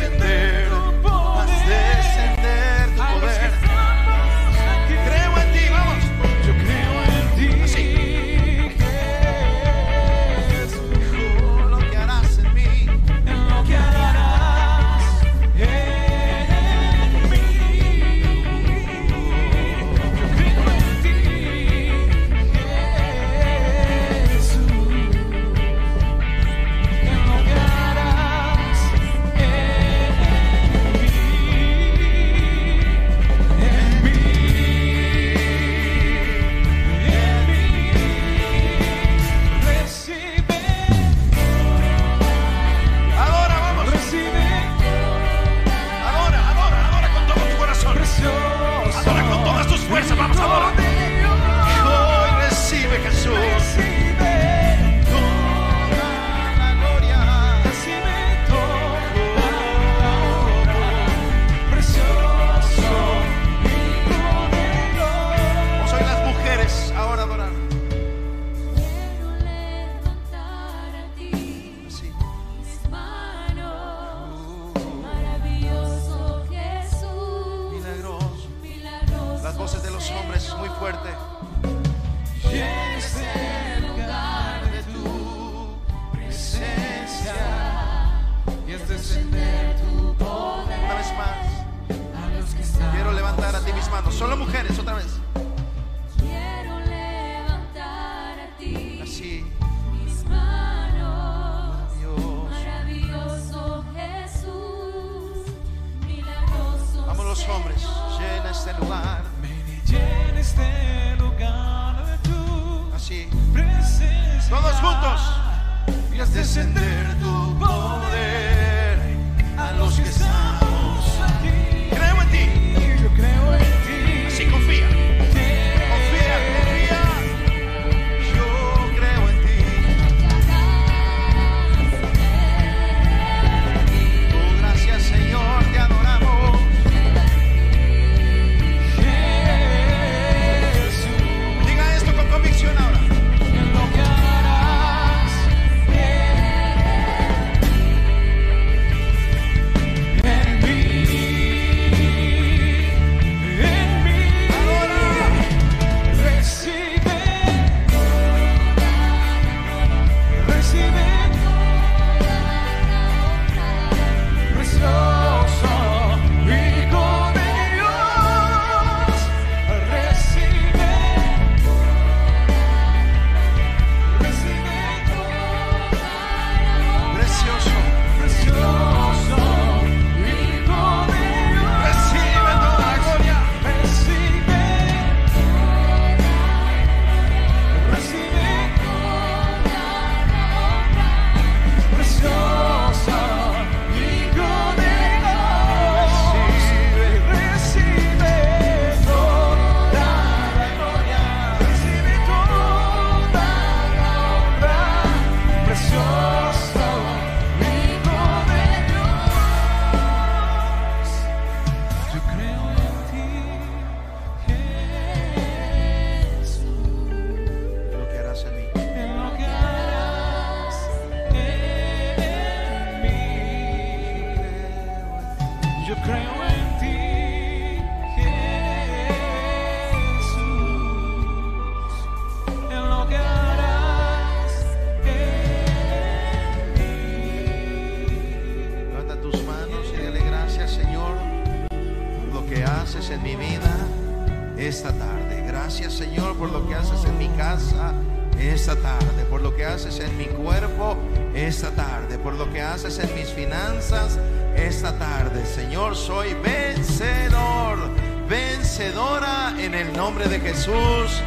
y haz vencedora en el nombre de Jesús.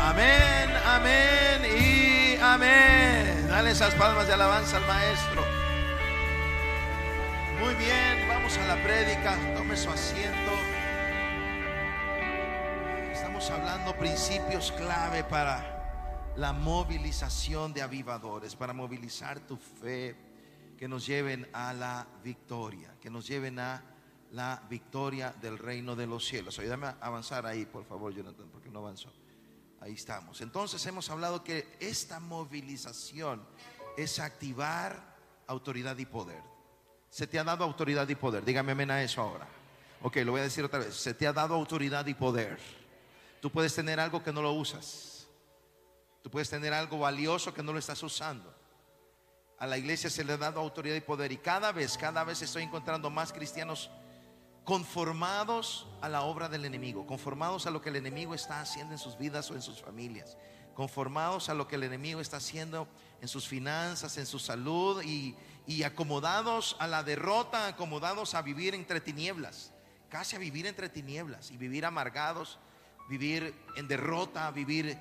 Amén, amén y amén. Dale esas palmas de alabanza al maestro. Muy bien, vamos a la prédica. Tome su asiento. Estamos hablando principios clave para la movilización de avivadores, para movilizar tu fe, que nos lleven a la victoria, que nos lleven a la victoria del reino de los cielos. Ayúdame a avanzar ahí, por favor, Jonathan, porque no avanzó. Ahí estamos. Entonces hemos hablado que esta movilización es activar autoridad y poder. Se te ha dado autoridad y poder. Dígame amén a eso ahora. Ok, lo voy a decir otra vez. Se te ha dado autoridad y poder. Tú puedes tener algo que no lo usas. Tú puedes tener algo valioso que no lo estás usando. A la iglesia se le ha dado autoridad y poder. Y cada vez, cada vez estoy encontrando más cristianos conformados a la obra del enemigo, conformados a lo que el enemigo está haciendo en sus vidas o en sus familias, conformados a lo que el enemigo está haciendo en sus finanzas, en su salud y, y acomodados a la derrota, acomodados a vivir entre tinieblas, casi a vivir entre tinieblas y vivir amargados, vivir en derrota, vivir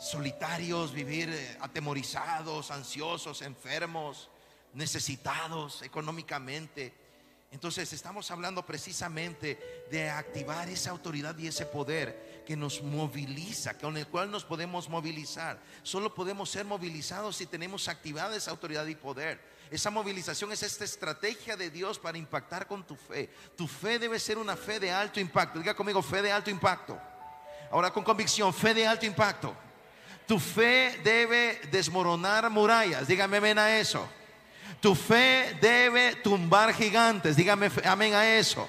solitarios, vivir eh, atemorizados, ansiosos, enfermos, necesitados económicamente. Entonces estamos hablando precisamente de activar esa autoridad y ese poder que nos moviliza, con el cual nos podemos movilizar. Solo podemos ser movilizados si tenemos activada esa autoridad y poder. Esa movilización es esta estrategia de Dios para impactar con tu fe. Tu fe debe ser una fe de alto impacto. Diga conmigo, fe de alto impacto. Ahora con convicción, fe de alto impacto. Tu fe debe desmoronar murallas. Dígame amén a eso. Tu fe debe tumbar gigantes. Dígame amén a eso.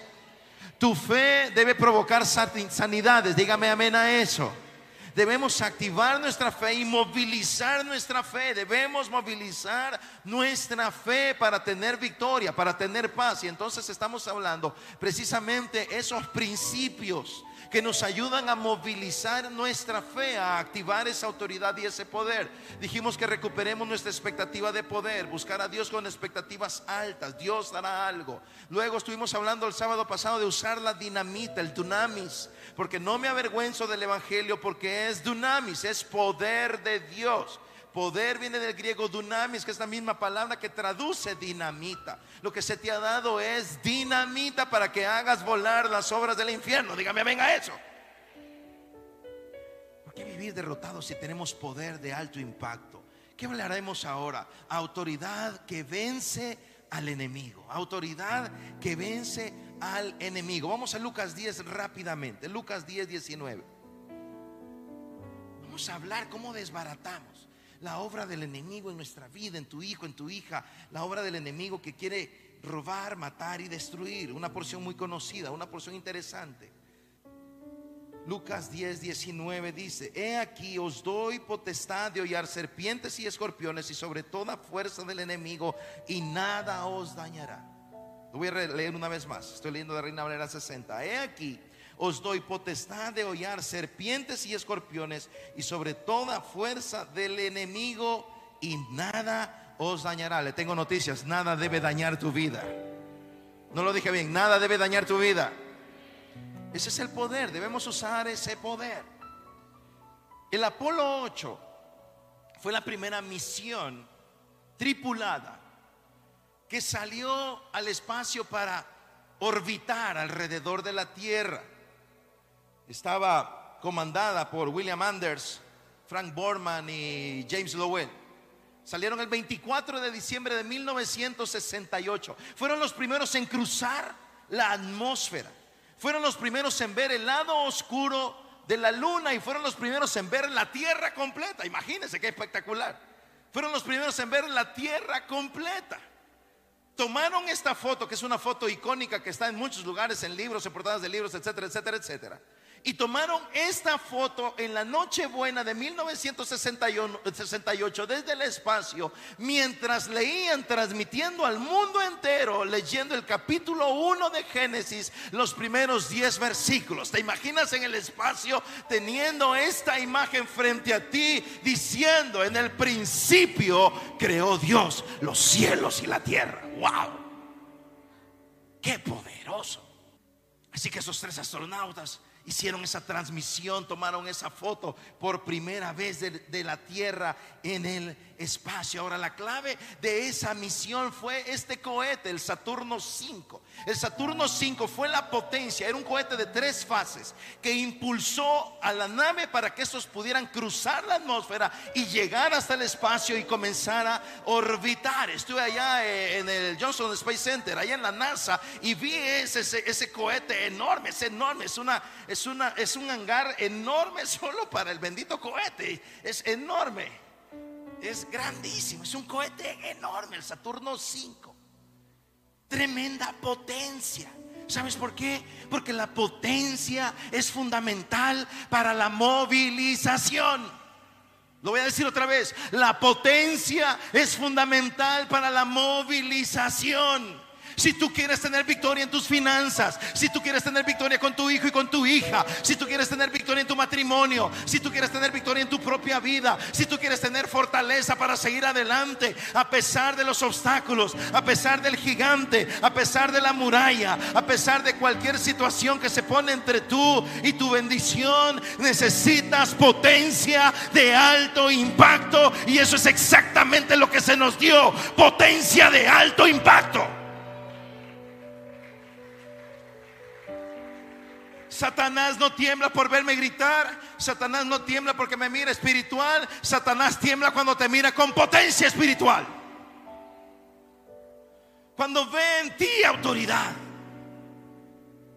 Tu fe debe provocar sanidades. Dígame amén a eso. Debemos activar nuestra fe y movilizar nuestra fe. Debemos movilizar nuestra fe para tener victoria, para tener paz. Y entonces estamos hablando precisamente esos principios que nos ayudan a movilizar nuestra fe, a activar esa autoridad y ese poder. Dijimos que recuperemos nuestra expectativa de poder, buscar a Dios con expectativas altas. Dios dará algo. Luego estuvimos hablando el sábado pasado de usar la dinamita, el dunamis, porque no me avergüenzo del evangelio porque es dunamis, es poder de Dios. Poder viene del griego dunamis, que es la misma palabra que traduce dinamita. Lo que se te ha dado es dinamita para que hagas volar las obras del infierno. Dígame, venga eso. ¿Por qué vivir derrotados si tenemos poder de alto impacto? ¿Qué hablaremos ahora? Autoridad que vence al enemigo. Autoridad que vence al enemigo. Vamos a Lucas 10 rápidamente. Lucas 10, 19. Vamos a hablar cómo desbaratamos la obra del enemigo en nuestra vida, en tu hijo, en tu hija, la obra del enemigo que quiere robar, matar y destruir. Una porción muy conocida, una porción interesante. Lucas 10, 19 dice, he aquí os doy potestad de hollar serpientes y escorpiones y sobre toda fuerza del enemigo y nada os dañará. Lo voy a leer una vez más, estoy leyendo de Reina Valera 60. He aquí os doy potestad de hollar serpientes y escorpiones y sobre toda fuerza del enemigo y nada os dañará. Le tengo noticias, nada debe dañar tu vida. No lo dije bien, nada debe dañar tu vida. Ese es el poder, debemos usar ese poder. El Apolo 8 fue la primera misión tripulada que salió al espacio para orbitar alrededor de la Tierra estaba comandada por William Anders, Frank Borman y James Lowell. Salieron el 24 de diciembre de 1968. Fueron los primeros en cruzar la atmósfera. Fueron los primeros en ver el lado oscuro de la luna y fueron los primeros en ver la tierra completa. Imagínense qué espectacular. Fueron los primeros en ver la tierra completa. Tomaron esta foto, que es una foto icónica que está en muchos lugares, en libros, en portadas de libros, etcétera, etcétera, etcétera Y tomaron esta foto en la Nochebuena de 1968 desde el espacio, mientras leían, transmitiendo al mundo entero, leyendo el capítulo 1 de Génesis, los primeros 10 versículos. ¿Te imaginas en el espacio teniendo esta imagen frente a ti, diciendo, en el principio creó Dios los cielos y la tierra? ¡Wow! ¡Qué poderoso! Así que esos tres astronautas hicieron esa transmisión, tomaron esa foto por primera vez de, de, la Tierra en el espacio. Ahora, la clave de esa misión fue este cohete, el Saturno 5. El Saturno 5 fue la potencia, era un cohete de tres fases que impulsó a la nave para que estos pudieran cruzar la atmósfera y llegar hasta el espacio y comenzar a orbitar. Estuve allá eh, en el Johnson Space Center, allá en la NASA, y vi ese, ese, ese cohete enorme, es enorme, es una es, una, es un hangar enorme solo para el bendito cohete. Es enorme. Es grandísimo. Es un cohete enorme, el Saturno 5. Tremenda potencia. ¿Sabes por qué? Porque la potencia es fundamental para la movilización. Lo voy a decir otra vez. La potencia es fundamental para la movilización. Si tú quieres tener victoria en tus finanzas, si tú quieres tener victoria con tu hijo y con tu hija, si tú quieres tener victoria en tu matrimonio, si tú quieres tener victoria en tu propia vida, si tú quieres tener fortaleza para seguir adelante a pesar de los obstáculos, a pesar del gigante, a pesar de la muralla, a pesar de cualquier situación que se pone entre tú y tu bendición, necesitas potencia de alto impacto y eso es exactamente lo que se nos dio, potencia de alto impacto. Satanás no tiembla por verme gritar. Satanás no tiembla porque me mira espiritual. Satanás tiembla cuando te mira con potencia espiritual. Cuando ve en ti autoridad.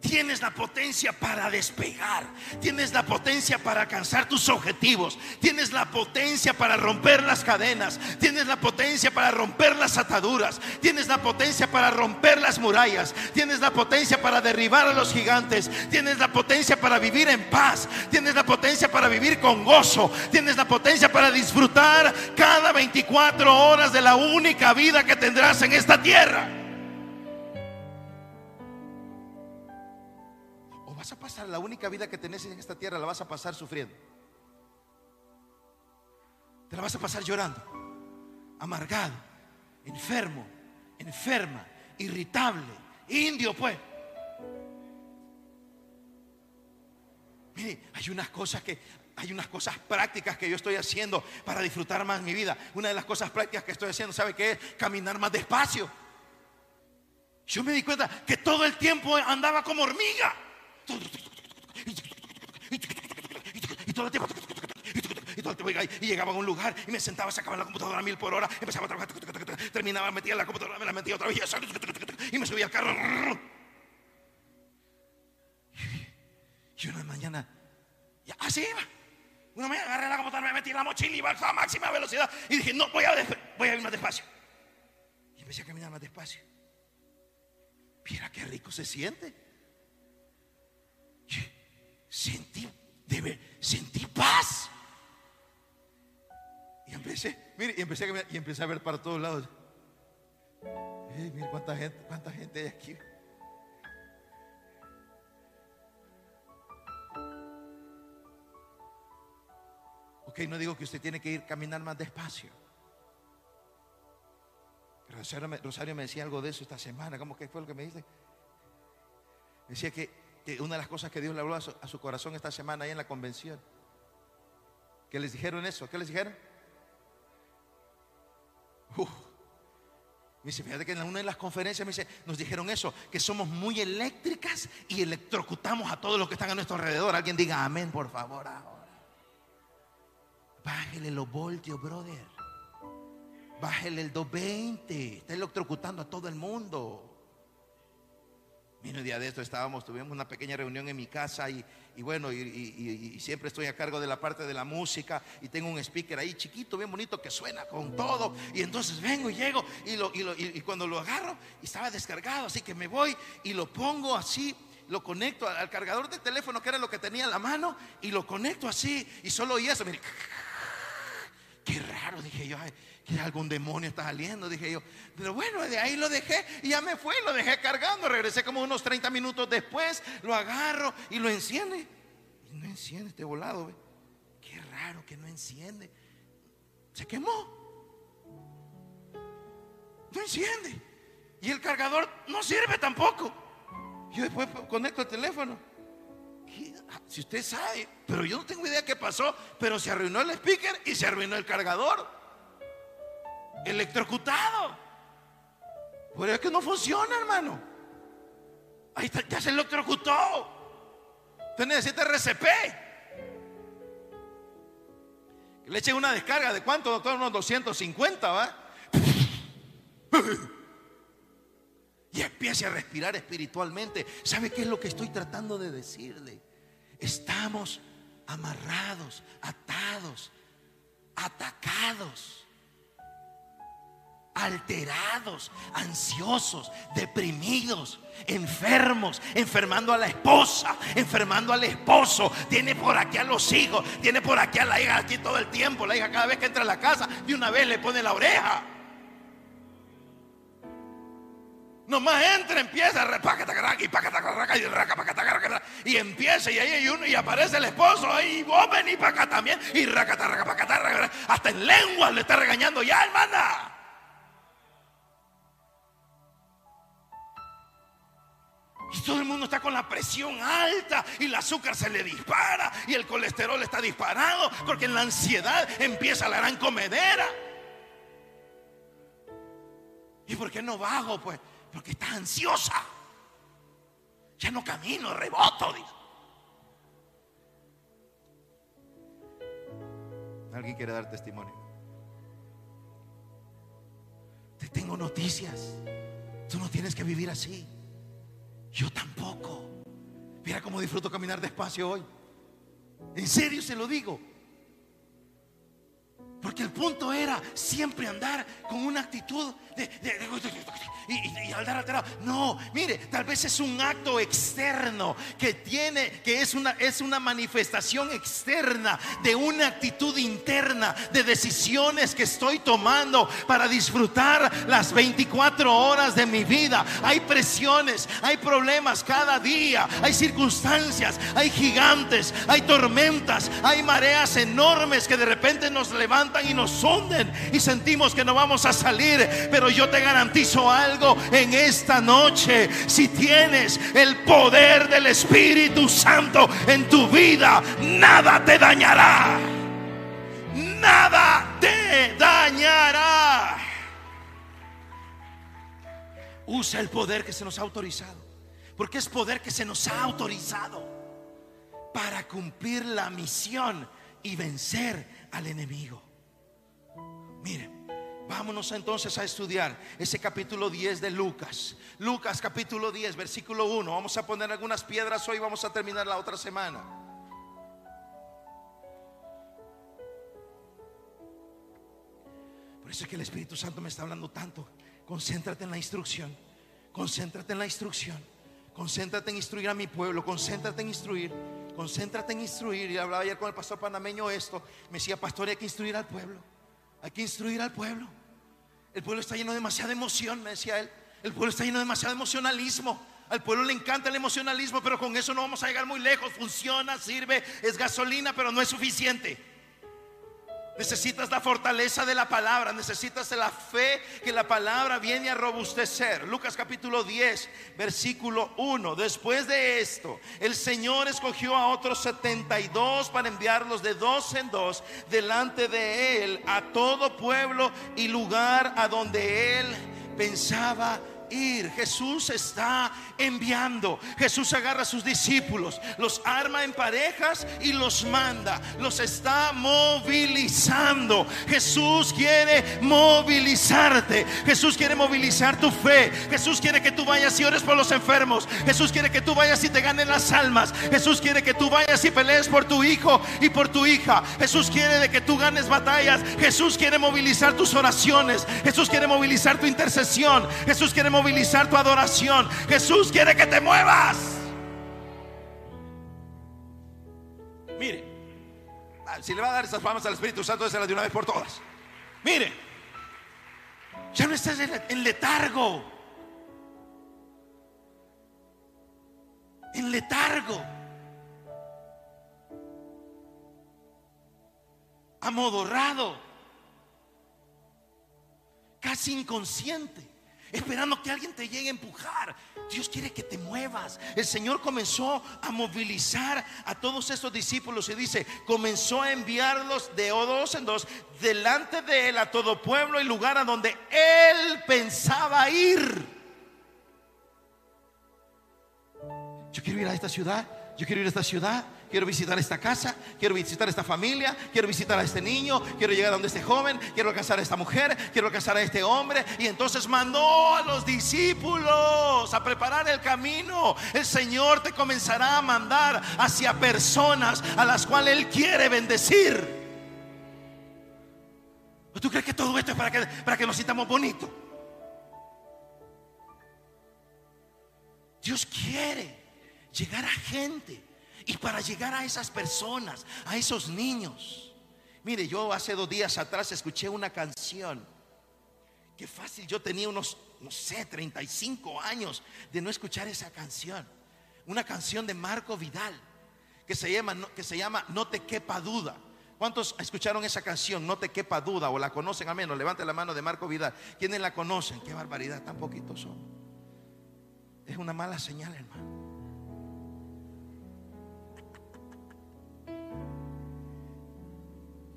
Tienes la potencia para despegar. Tienes la potencia para alcanzar tus objetivos. Tienes la potencia para romper las cadenas. Tienes la potencia para romper las ataduras. Tienes la potencia para romper las murallas. Tienes la potencia para derribar a los gigantes. Tienes la potencia para vivir en paz. Tienes la potencia para vivir con gozo. Tienes la potencia para disfrutar cada 24 horas de la única vida que tendrás en esta tierra. La única vida que tenés en esta tierra, la vas a pasar sufriendo. Te la vas a pasar llorando, amargado, enfermo, enferma, irritable, indio, pues. Mire, hay unas cosas que hay unas cosas prácticas que yo estoy haciendo para disfrutar más mi vida. Una de las cosas prácticas que estoy haciendo, ¿sabe qué es? Caminar más despacio. Yo me di cuenta que todo el tiempo andaba como hormiga. Y todo el tiempo. Y todo el tiempo y llegaba a un lugar y me sentaba, sacaba la computadora a mil por hora, empezaba a trabajar, terminaba, metía la computadora, me la metía otra vez y me subía al carro. Y una mañana, así iba. Una mañana agarré la computadora, me metí en la mochila y iba a máxima velocidad. Y dije, no, voy a, voy a ir más despacio. Y empecé a caminar más despacio. Mira qué rico se siente sentí, debe, sentí paz. Y empecé, mire, y empecé, a, y empecé a ver para todos lados. mire cuánta gente, cuánta gente hay aquí. Ok, no digo que usted tiene que ir caminar más despacio. Rosario me, Rosario me decía algo de eso esta semana. ¿Cómo que fue lo que me dice? Decía que una de las cosas que Dios le habló a su, corazón esta semana ahí en la convención. ¿Qué les dijeron eso? ¿Qué les dijeron? Me dice, fíjate que en una de las conferencias me dice, nos dijeron eso, que somos muy eléctricas y electrocutamos a todos los que están a nuestro alrededor. Alguien diga amén, por favor, ahora. Bájele los voltios, brother. Bájele el 220. Está electrocutando a todo el mundo. Mira, un día de esto estábamos, tuvimos una pequeña reunión en mi casa y, bueno, y, siempre estoy a cargo de la parte de la música y tengo un speaker ahí chiquito, bien bonito, que suena con todo. Y entonces vengo y llego y, lo, y, cuando lo agarro, y estaba descargado, así que me voy y lo pongo así lo conecto al, cargador del teléfono, que era lo que tenía en la mano, y lo conecto así, y solo oí eso. Mire, qué raro, dije yo, ay, que algún demonio está saliendo, dije yo. Pero bueno, de ahí lo dejé y ya me fue, lo dejé cargando. Regresé como unos 30 minutos después, lo agarro y lo enciende. Y no enciende este volado, ¿ve? Qué raro que no enciende. Se quemó. No enciende. Y el cargador no sirve tampoco. Yo después conecto el teléfono. Si usted sabe, pero yo no tengo idea qué pasó, pero se arruinó el speaker y se arruinó el cargador. Electrocutado. Pero es que no funciona, hermano. Ahí está, ya se electrocutó. Usted necesita RCP. Le echen una descarga de cuánto, doctor, unos 250, ¿va? Y empiece a respirar espiritualmente. ¿Sabe qué es lo que estoy tratando de decirle? Estamos amarrados, atados, atacados, alterados, ansiosos, deprimidos, enfermos, enfermando a la esposa, enfermando al esposo, tiene por aquí a los hijos, tiene por aquí a la hija aquí todo el tiempo, la hija cada vez que entra a la casa, de una vez le pone la oreja. Nomás entra, empieza, y empieza, y ahí hay uno, y aparece el esposo, y vos vení para acá también, y hasta en lengua le está regañando ya, hermana. Y todo el mundo está con la presión alta y el azúcar se le dispara y el colesterol está disparado porque en la ansiedad empieza la gran comedera. ¿Y por qué no bajo? Pues porque está ansiosa. Ya no camino, reboto. dice. ¿Alguien quiere dar testimonio? Te tengo noticias. Tú no tienes que vivir así. Yo tampoco. Mira cómo disfruto caminar despacio hoy. En serio se lo digo. Porque el punto era siempre andar con una actitud de, de- de- y, y- andar alterado. No, mire, tal vez es un acto externo que tiene, que es una, es una manifestación externa de una actitud interna, de decisiones que estoy tomando para disfrutar las 24 horas de mi vida. Hay presiones, hay problemas cada día, hay circunstancias, hay gigantes, hay tormentas, hay mareas enormes que de repente nos levantan y nos hunden y sentimos que no vamos a salir. Pero yo te garantizo algo en esta noche. Si tienes el poder del Espíritu Santo en tu vida, nada te dañará. Nada te dañará. Usa el poder que se nos ha autorizado. Porque es poder que se nos ha autorizado para cumplir la misión y vencer al enemigo. Miren, vámonos entonces a estudiar ese capítulo 10 de Lucas. Lucas capítulo 10, versículo 1. Vamos a poner algunas piedras hoy, vamos a terminar la otra semana. Por eso es que el Espíritu Santo me está hablando tanto. Concéntrate en la instrucción. Concéntrate en la instrucción. Concéntrate en instruir a mi pueblo. Concéntrate en instruir. Concéntrate en instruir. Y hablaba ayer con el pastor panameño esto. Me decía, pastor, hay que instruir al pueblo. Hay que instruir al pueblo. El pueblo está lleno de demasiada emoción, me decía él. El pueblo está lleno de demasiado emocionalismo. Al pueblo le encanta el emocionalismo, pero con eso no vamos a llegar muy lejos. Funciona, sirve, es gasolina, pero no es suficiente. Necesitas la fortaleza de la palabra, necesitas la fe que la palabra viene a robustecer. Lucas capítulo 10, versículo 1. Después de esto, el Señor escogió a otros 72 para enviarlos de dos en dos delante de él a todo pueblo y lugar a donde él pensaba ir. Jesús está enviando. Jesús agarra a sus discípulos, los arma en parejas y los manda. Los está movilizando. Jesús quiere movilizarte. Jesús quiere movilizar tu fe. Jesús quiere que tú vayas y ores por los enfermos. Jesús quiere que tú vayas y te ganen las almas. Jesús quiere que tú vayas y pelees por tu hijo y por tu hija. Jesús quiere de que tú ganes batallas. Jesús quiere movilizar tus oraciones. Jesús quiere movilizar tu intercesión. Jesús quiere movilizar movilizar tu adoración. Jesús quiere que te muevas. Mire, ah, si le va a dar esas famas al Espíritu Santo, es de una vez por todas. Mire, ya no estás en letargo. En letargo. Amodorrado. Casi inconsciente. Esperando que alguien te llegue a empujar. Dios quiere que te muevas. El Señor comenzó a movilizar a todos estos discípulos y dice, comenzó a enviarlos de dos en dos delante de él a todo pueblo y lugar a donde él pensaba ir. Yo quiero ir a esta ciudad, yo quiero ir a esta ciudad, quiero visitar esta casa, quiero visitar esta familia, quiero visitar a este niño, quiero llegar a donde este joven, quiero alcanzar a esta mujer, quiero alcanzar a este hombre. Y entonces mandó a los discípulos a preparar el camino. El Señor te comenzará a mandar hacia personas a las cuales Él quiere bendecir. ¿O ¿Tú crees que todo esto es para que, para que nos sintamos bonitos? Dios quiere llegar a gente. Y para llegar a esas personas, a esos niños. Mire, yo hace dos días atrás escuché una canción. Qué fácil, yo tenía unos, no sé, 35 años de no escuchar esa canción. Una canción de Marco Vidal que se llama, que se llama No te quepa duda. ¿Cuántos escucharon esa canción? No te quepa duda o la conocen a menos. Levante la mano de Marco Vidal. ¿Quiénes la conocen? Qué barbaridad, tan poquitos son. Es una mala señal, hermano.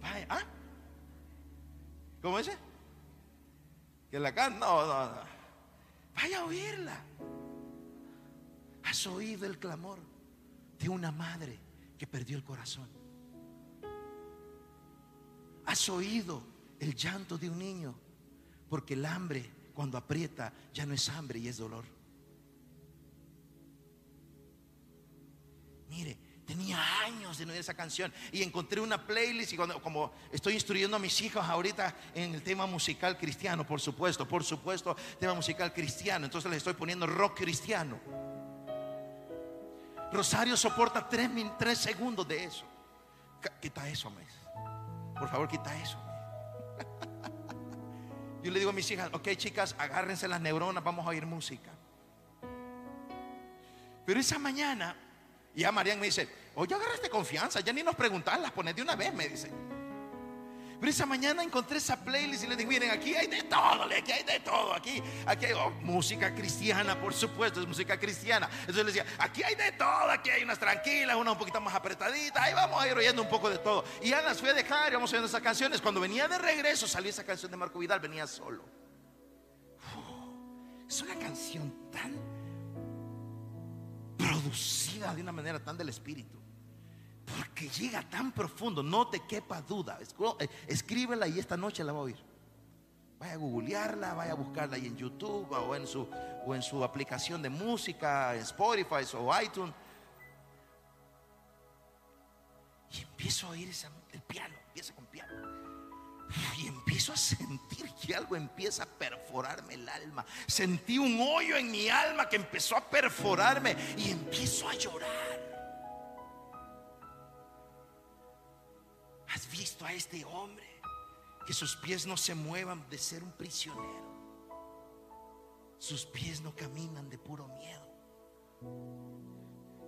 Vaya, ¿ah? ¿Cómo dice? Que la can no, no, no. Vaya a oírla. Has oído el clamor de una madre que perdió el corazón. Has oído el llanto de un niño porque el hambre cuando aprieta ya no es hambre y es dolor. Mire, tenía años de no oír esa canción y encontré una playlist y cuando, como estoy instruyendo a mis hijos ahorita en el tema musical cristiano, por supuesto, por supuesto, tema musical cristiano, entonces les estoy poniendo rock cristiano. Rosario soporta tres, tres segundos de eso. Quita eso, mes. Por favor, quita eso. Yo le digo a mis hijas, ok chicas, agárrense las neuronas, vamos a oír música. Pero esa mañana, ya Marian me dice, oye, agarraste confianza, ya ni nos preguntas, las pones de una vez, me dice. Pero esa mañana encontré esa playlist y les dije, miren, aquí hay de todo, le- aquí hay de todo, aquí, aquí hay oh, música cristiana, por supuesto, es música cristiana. Entonces les decía, aquí hay de todo, aquí hay unas tranquilas, unas un poquito más apretaditas, ahí vamos a ir oyendo un poco de todo. Y ya las fui a dejar, y vamos oyendo esas canciones. Cuando venía de regreso, salió esa canción de Marco Vidal, venía solo. Es una canción tan producida de una manera tan del espíritu. Porque llega tan profundo, no te quepa duda. Eh, Escríbela y esta noche la va a oír. Vaya a googlearla, vaya a buscarla ahí en YouTube o en su, o en su aplicación de música, en Spotify o iTunes. Y empiezo a oír esa- el piano, empieza con piano. Y empiezo a sentir que algo empieza a perforarme el alma. Sentí un hoyo en mi alma que empezó a perforarme y empiezo a llorar. ¿Has visto a este hombre que sus pies no se muevan de ser un prisionero? Sus pies no caminan de puro miedo.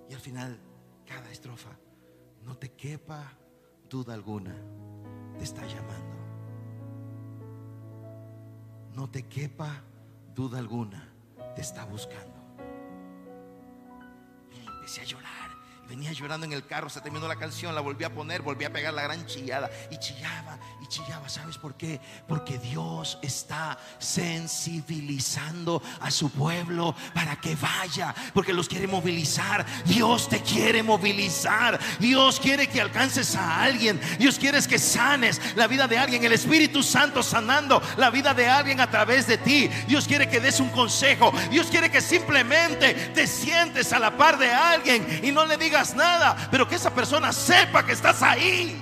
Y al final, cada estrofa, no te quepa duda alguna, te está llamando. No te quepa duda alguna, te está buscando. Y empecé a llorar. Venía llorando en el carro, se terminó la canción, la volví a poner, volví a pegar la gran chillada. Y chillaba, y chillaba. ¿Sabes por qué? Porque Dios está sensibilizando a su pueblo para que vaya. Porque los quiere movilizar. Dios te quiere movilizar. Dios quiere que alcances a alguien. Dios quiere que sanes la vida de alguien. El Espíritu Santo sanando la vida de alguien a través de ti. Dios quiere que des un consejo. Dios quiere que simplemente te sientes a la par de alguien y no le digas digas nada, pero que esa persona sepa que estás ahí.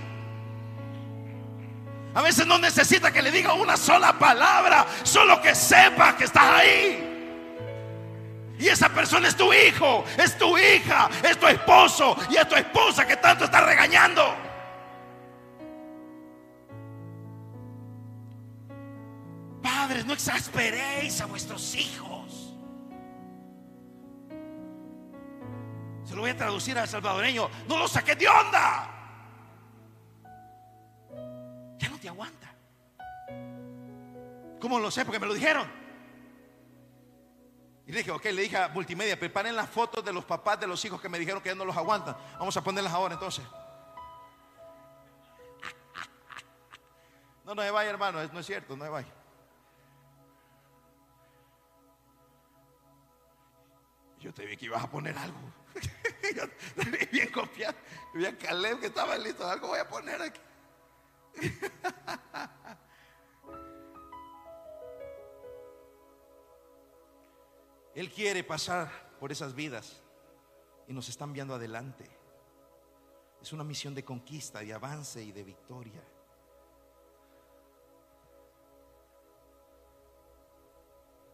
A veces no necesita que le diga una sola palabra, solo que sepa que estás ahí. Y esa persona es tu hijo, es tu hija, es tu esposo y es tu esposa que tanto está regañando. Padres, no exasperéis a vuestros hijos. Se lo voy a traducir al salvadoreño. No lo saqué de onda. Ya no te aguanta. ¿Cómo lo sé? Porque me lo dijeron. Y le dije, ok, le dije a multimedia, preparen las fotos de los papás de los hijos que me dijeron que ya no los aguantan. Vamos a ponerlas ahora entonces. No, no se vaya, hermano, no es cierto, no se vaya. Yo te vi que ibas a poner algo. Yo vi bien confiado. Vi a Caleb que estaba listo. Algo voy a poner aquí. Él quiere pasar por esas vidas y nos está enviando adelante. Es una misión de conquista, de avance y de victoria.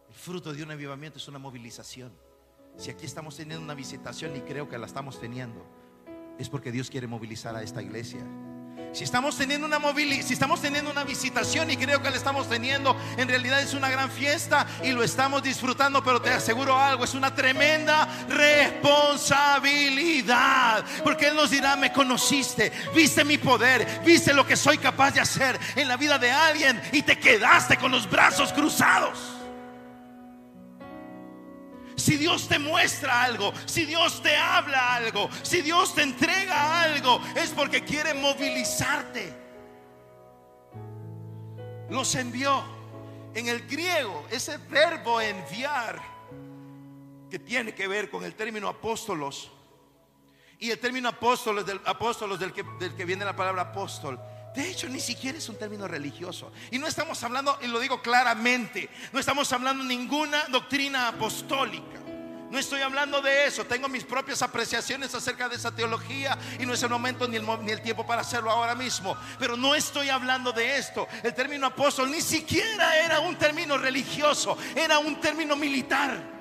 El fruto de un avivamiento es una movilización. Si aquí estamos teniendo una visitación y creo que la estamos teniendo, es porque Dios quiere movilizar a esta iglesia. Si estamos teniendo una si estamos teniendo una visitación y creo que la estamos teniendo, en realidad es una gran fiesta y lo estamos disfrutando, pero te aseguro algo, es una tremenda responsabilidad, porque él nos dirá, "Me conociste, viste mi poder, viste lo que soy capaz de hacer en la vida de alguien y te quedaste con los brazos cruzados." Si Dios te muestra algo, si Dios te habla algo, si Dios te entrega algo, es porque quiere movilizarte. Los envió. En el griego, ese verbo enviar, que tiene que ver con el término apóstolos, y el término apóstolos del, apóstolos del, que, del que viene la palabra apóstol, de hecho, ni siquiera es un término religioso. Y no estamos hablando, y lo digo claramente, no estamos hablando ninguna doctrina apostólica. No estoy hablando de eso, tengo mis propias apreciaciones acerca de esa teología y no es el momento ni el, ni el tiempo para hacerlo ahora mismo. Pero no estoy hablando de esto. El término apóstol ni siquiera era un término religioso, era un término militar.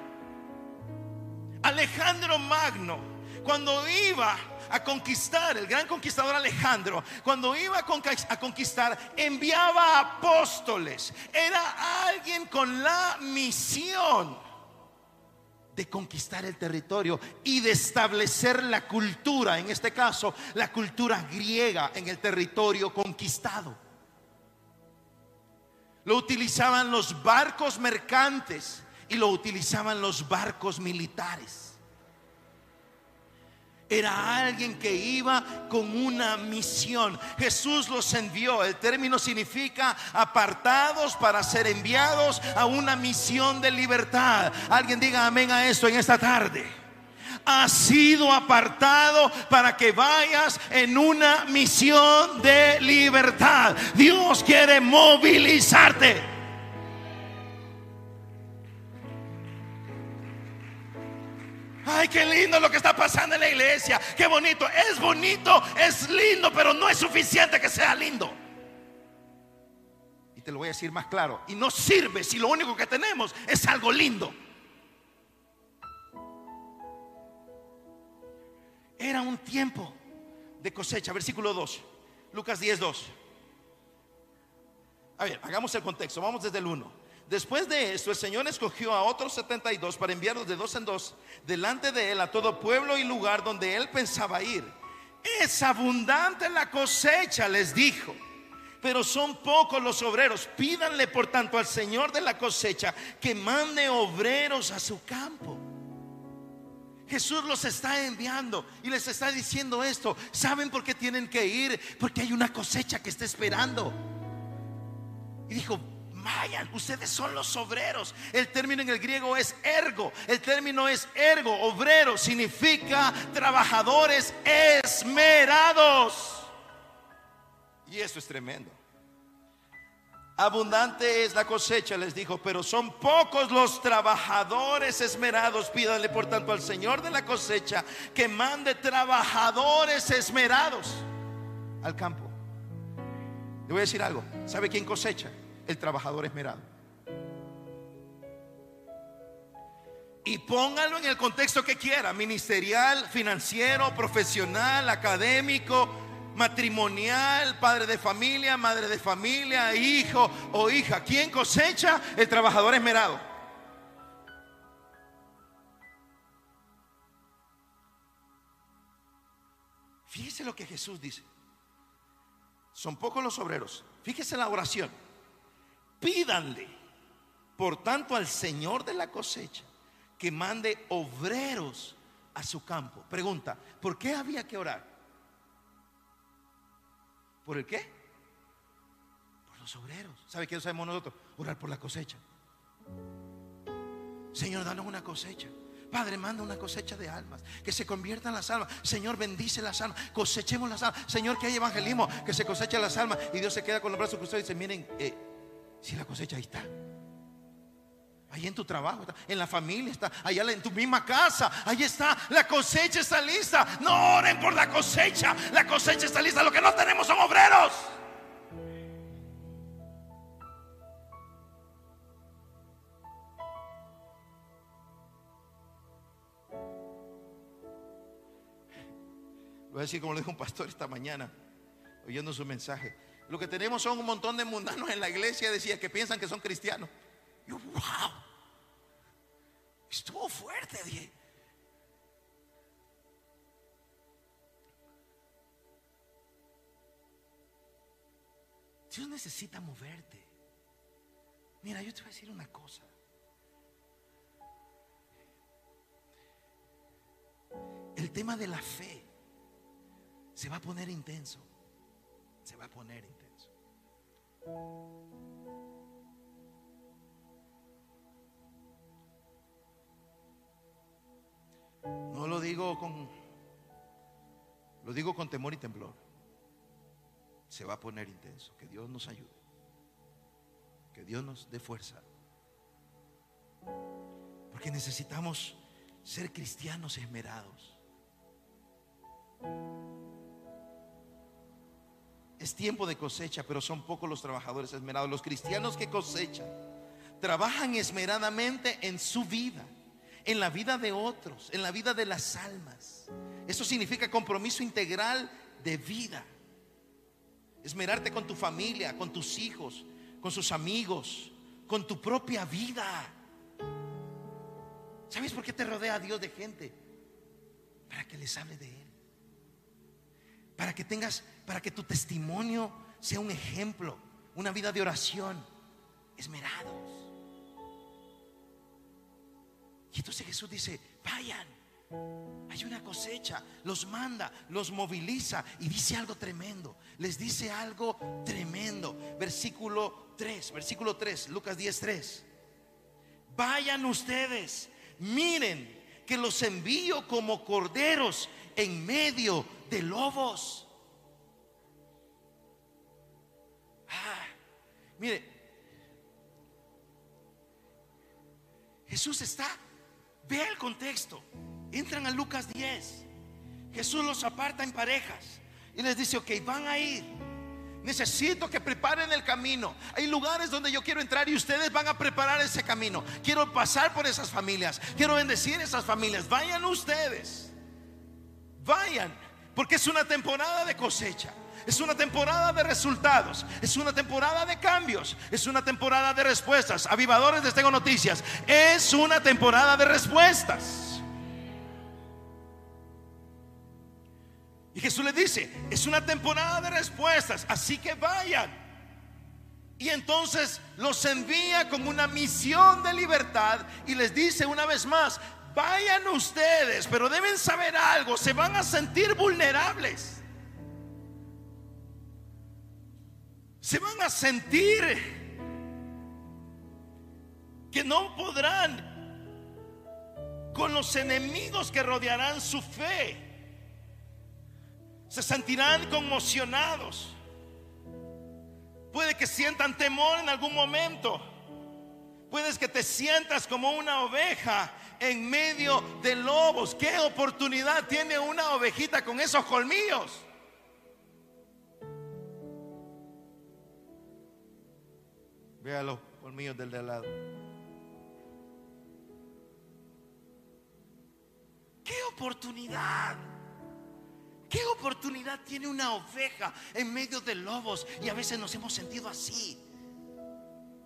Alejandro Magno, cuando iba a conquistar, el gran conquistador Alejandro, cuando iba a conquis- a conquistar, enviaba apóstoles. Era alguien con la misión de conquistar el territorio y de establecer la cultura, en este caso, la cultura griega en el territorio conquistado. Lo utilizaban los barcos mercantes y lo utilizaban los barcos militares. Era alguien que iba con una misión. Jesús los envió. El término significa apartados para ser enviados a una misión de libertad. Alguien diga amén a esto en esta tarde. Has sido apartado para que vayas en una misión de libertad. Dios quiere movilizarte. Ay, qué lindo lo que está pasando en la iglesia. Qué bonito. Es bonito, es lindo, pero no es suficiente que sea lindo. Y te lo voy a decir más claro. Y no sirve si lo único que tenemos es algo lindo. Era un tiempo de cosecha. Versículo 2. Lucas 10, 2. A ver, hagamos el contexto. Vamos desde el 1. Después de esto, el Señor escogió a otros 72 para enviarlos de dos en dos delante de él a todo pueblo y lugar donde él pensaba ir. Es abundante la cosecha, les dijo, pero son pocos los obreros. Pídanle, por tanto, al Señor de la cosecha que mande obreros a su campo. Jesús los está enviando y les está diciendo esto. ¿Saben por qué tienen que ir? Porque hay una cosecha que está esperando. Y dijo, vayan, ustedes son los obreros. El término en el griego es ergo. El término es ergo, obrero. Significa trabajadores esmerados. Y eso es tremendo. Abundante es la cosecha, les dijo, pero son pocos los trabajadores esmerados. Pídanle por tanto al Señor de la cosecha que mande trabajadores esmerados al campo. Le voy a decir algo. ¿Sabe quién cosecha? El trabajador esmerado. Y póngalo en el contexto que quiera, ministerial, financiero, profesional, académico, matrimonial, padre de familia, madre de familia, hijo o hija. ¿Quién cosecha? El trabajador esmerado. Fíjese lo que Jesús dice. Son pocos los obreros. Fíjese la oración. Pídanle, por tanto, al Señor de la cosecha que mande obreros a su campo. Pregunta, ¿por qué había que orar? ¿Por el qué? Por los obreros. ¿Sabe qué sabemos nosotros? Orar por la cosecha. Señor, danos una cosecha. Padre, manda una cosecha de almas, que se conviertan las almas. Señor, bendice las almas, cosechemos las almas. Señor, que hay evangelismo, que se cosechen las almas. Y Dios se queda con los brazos cruzados y dice, miren, eh, si la cosecha ahí está. Ahí en tu trabajo en la familia está, allá en tu misma casa, ahí está, la cosecha está lista. No oren por la cosecha, la cosecha está lista. Lo que no tenemos son obreros. Voy a decir como lo dijo un pastor esta mañana, oyendo su mensaje. Lo que tenemos son un montón de mundanos en la iglesia, decía, que piensan que son cristianos. Yo, wow. Estuvo fuerte, dije. Dios necesita moverte. Mira, yo te voy a decir una cosa. El tema de la fe se va a poner intenso. Se va a poner intenso. No lo digo con lo digo con temor y temblor. Se va a poner intenso. Que Dios nos ayude. Que Dios nos dé fuerza. Porque necesitamos ser cristianos esmerados. Es tiempo de cosecha, pero son pocos los trabajadores esmerados. Los cristianos que cosechan trabajan esmeradamente en su vida, en la vida de otros, en la vida de las almas. Eso significa compromiso integral de vida. Esmerarte con tu familia, con tus hijos, con sus amigos, con tu propia vida. ¿Sabes por qué te rodea Dios de gente? Para que les hable de Él para que tengas, para que tu testimonio sea un ejemplo, una vida de oración, esmerados. Y entonces Jesús dice, vayan, hay una cosecha, los manda, los moviliza y dice algo tremendo, les dice algo tremendo. Versículo 3, versículo 3, Lucas 10, 3. Vayan ustedes, miren que los envío como corderos en medio de lobos. Ah, mire, Jesús está, vea el contexto. Entran a Lucas 10. Jesús los aparta en parejas y les dice, ok, van a ir. Necesito que preparen el camino. Hay lugares donde yo quiero entrar y ustedes van a preparar ese camino. Quiero pasar por esas familias. Quiero bendecir esas familias. Vayan ustedes. Vayan. Porque es una temporada de cosecha. Es una temporada de resultados. Es una temporada de cambios. Es una temporada de respuestas. Avivadores, les tengo noticias. Es una temporada de respuestas. Y Jesús le dice, es una temporada de respuestas. Así que vayan. Y entonces los envía con una misión de libertad y les dice una vez más, Vayan ustedes, pero deben saber algo, se van a sentir vulnerables. Se van a sentir que no podrán con los enemigos que rodearán su fe. Se sentirán conmocionados. Puede que sientan temor en algún momento. Puedes que te sientas como una oveja en medio de lobos. ¿Qué oportunidad tiene una ovejita con esos colmillos? Vea los colmillos del de al lado. ¿Qué oportunidad? ¿Qué oportunidad tiene una oveja en medio de lobos? Y a veces nos hemos sentido así.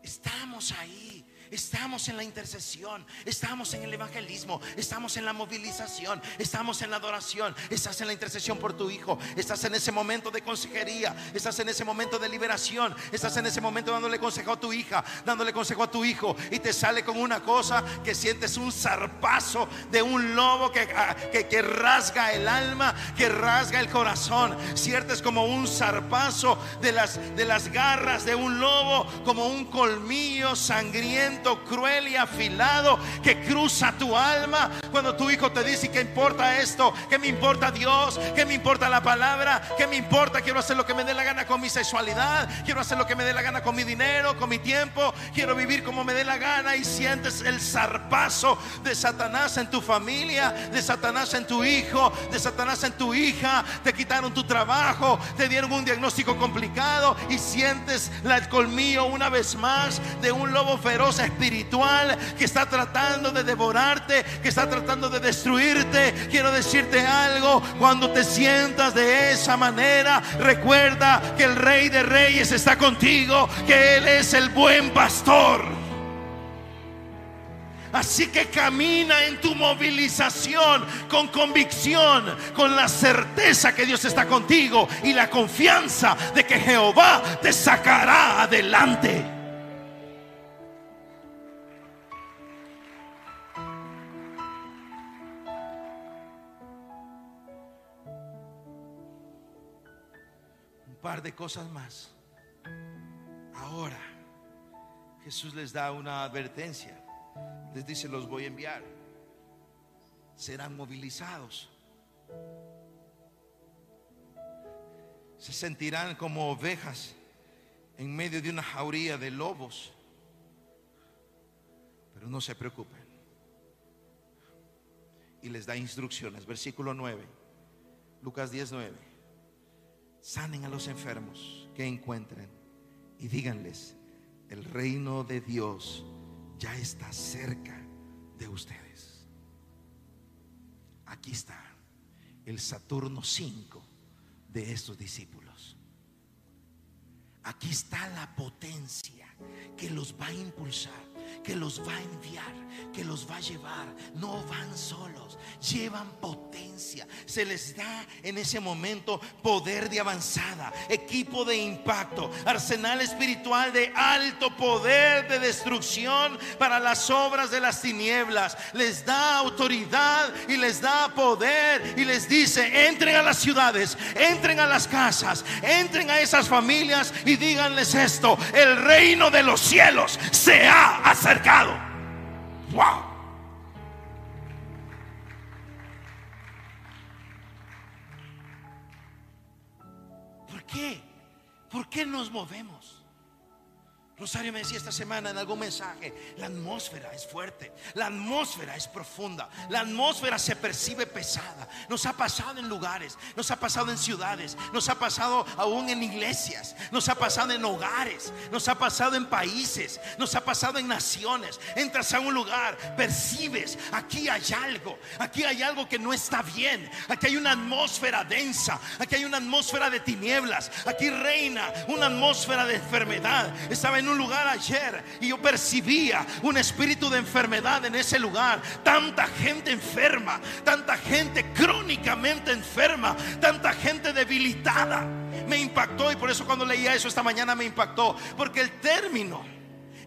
Estamos ahí. Estamos en la intercesión, estamos en el evangelismo, estamos en la movilización, estamos en la adoración, estás en la intercesión por tu hijo, estás en ese momento de consejería, estás en ese momento de liberación, estás en ese momento dándole consejo a tu hija, dándole consejo a tu hijo y te sale con una cosa que sientes un zarpazo de un lobo que, ah, que, que rasga el alma, que rasga el corazón, sientes como un zarpazo de las, de las garras de un lobo, como un colmillo sangriento cruel y afilado que cruza tu alma. Cuando tu hijo te dice, ¿qué importa esto? ¿Qué me importa Dios? ¿Qué me importa la palabra? ¿Qué me importa? Quiero hacer lo que me dé la gana con mi sexualidad. Quiero hacer lo que me dé la gana con mi dinero, con mi tiempo. Quiero vivir como me dé la gana. Y sientes el zarpazo de Satanás en tu familia, de Satanás en tu hijo, de Satanás en tu hija. Te quitaron tu trabajo, te dieron un diagnóstico complicado y sientes el colmillo una vez más de un lobo feroz espiritual que está tratando de devorarte, que está tratando de destruirte. Quiero decirte algo, cuando te sientas de esa manera, recuerda que el Rey de Reyes está contigo, que Él es el buen pastor. Así que camina en tu movilización con convicción, con la certeza que Dios está contigo y la confianza de que Jehová te sacará adelante. De cosas más. Ahora Jesús les da una advertencia. Les dice, los voy a enviar. Serán movilizados. Se sentirán como ovejas en medio de una jauría de lobos. Pero no se preocupen. Y les da instrucciones. Versículo 9. Lucas 19. Sanen a los enfermos que encuentren y díganles, el reino de Dios ya está cerca de ustedes. Aquí está el Saturno 5 de estos discípulos. Aquí está la potencia que los va a impulsar, que los va a enviar, que los va a llevar. No van solos, llevan potencia. Se les da en ese momento poder de avanzada, equipo de impacto, arsenal espiritual de alto poder de destrucción para las obras de las tinieblas. Les da autoridad y les da poder y les dice, entren a las ciudades, entren a las casas, entren a esas familias y díganles esto, el reino de los cielos se ha acercado. Wow. ¿Por qué? ¿Por qué nos movemos? Rosario me decía esta semana en algún mensaje, la atmósfera es fuerte, la atmósfera es profunda, la atmósfera se percibe pesada. Nos ha pasado en lugares, nos ha pasado en ciudades, nos ha pasado aún en iglesias, nos ha pasado en hogares, nos ha pasado en países, nos ha pasado en naciones. Entras a un lugar, percibes, aquí hay algo, aquí hay algo que no está bien, aquí hay una atmósfera densa, aquí hay una atmósfera de tinieblas, aquí reina una atmósfera de enfermedad. Estaba en un lugar ayer y yo percibía un espíritu de enfermedad en ese lugar. Tanta gente enferma, tanta gente crónicamente enferma, tanta gente debilitada. Me impactó y por eso cuando leía eso esta mañana me impactó. Porque el término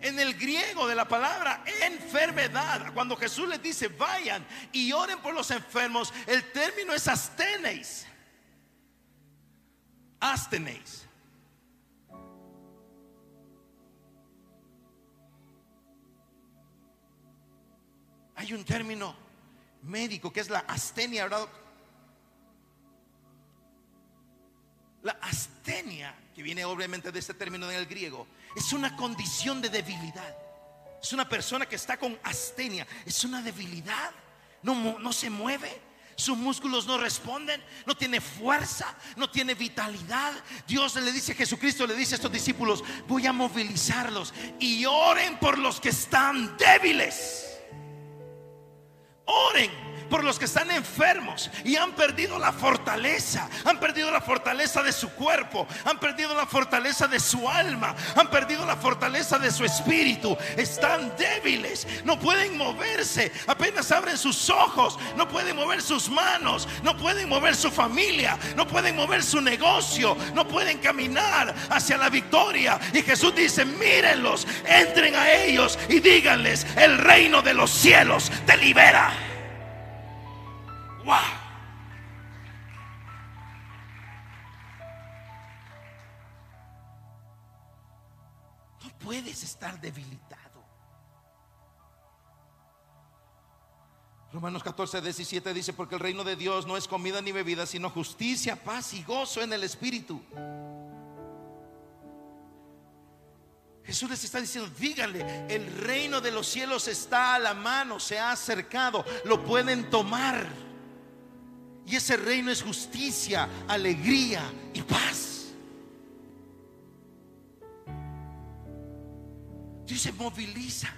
en el griego de la palabra enfermedad, cuando Jesús les dice vayan y oren por los enfermos, el término es asteneis. Asteneis. Hay un término médico que es la astenia, ¿verdad? La astenia, que viene obviamente de este término en el griego, es una condición de debilidad. Es una persona que está con astenia, es una debilidad, no, no se mueve. Sus músculos no responden, no tiene fuerza, no tiene vitalidad. Dios le dice, Jesucristo le dice a estos discípulos, voy a movilizarlos y oren por los que están débiles. Oren por los que están enfermos y han perdido la fortaleza, han perdido la fortaleza de su cuerpo, han perdido la fortaleza de su alma, han perdido la fortaleza de su espíritu, están débiles, no pueden moverse, apenas abren sus ojos, no pueden mover sus manos, no pueden mover su familia, no pueden mover su negocio, no pueden caminar hacia la victoria. Y Jesús dice, mírenlos, entren a ellos y díganles, el reino de los cielos te libera. Wow. No puedes estar debilitado. Romanos 14, 17 dice, porque el reino de Dios no es comida ni bebida, sino justicia, paz y gozo en el Espíritu. Jesús les está diciendo, díganle, el reino de los cielos está a la mano, se ha acercado, lo pueden tomar. Y ese reino es justicia, alegría y paz. Dios se moviliza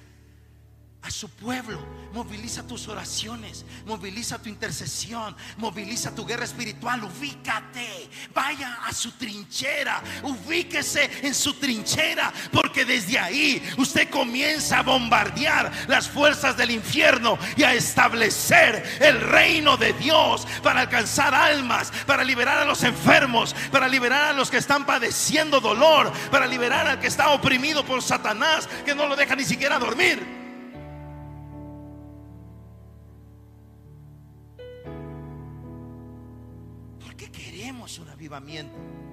a su pueblo, moviliza tus oraciones, moviliza tu intercesión, moviliza tu guerra espiritual, ubícate, vaya a su trinchera, ubíquese en su trinchera, porque desde ahí usted comienza a bombardear las fuerzas del infierno y a establecer el reino de Dios para alcanzar almas, para liberar a los enfermos, para liberar a los que están padeciendo dolor, para liberar al que está oprimido por Satanás, que no lo deja ni siquiera dormir. Un avivamiento?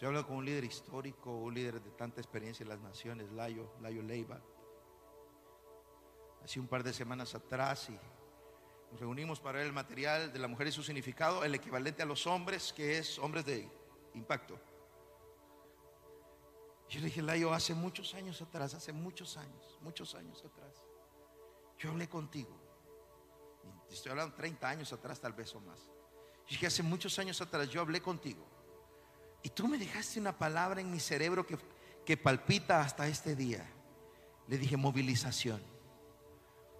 Yo hablo con un líder histórico, un líder de tanta experiencia en las naciones, Layo, Layo Leiva. Hace un par de semanas atrás y nos reunimos para ver el material de la mujer y su significado, el equivalente a los hombres, que es hombres de impacto. Yo le dije, Layo, hace muchos años atrás, hace muchos años, muchos años atrás, yo hablé contigo. Estoy hablando 30 años atrás, tal vez o más. Y dije, hace muchos años atrás yo hablé contigo. Y tú me dejaste una palabra en mi cerebro que, que palpita hasta este día. Le dije movilización.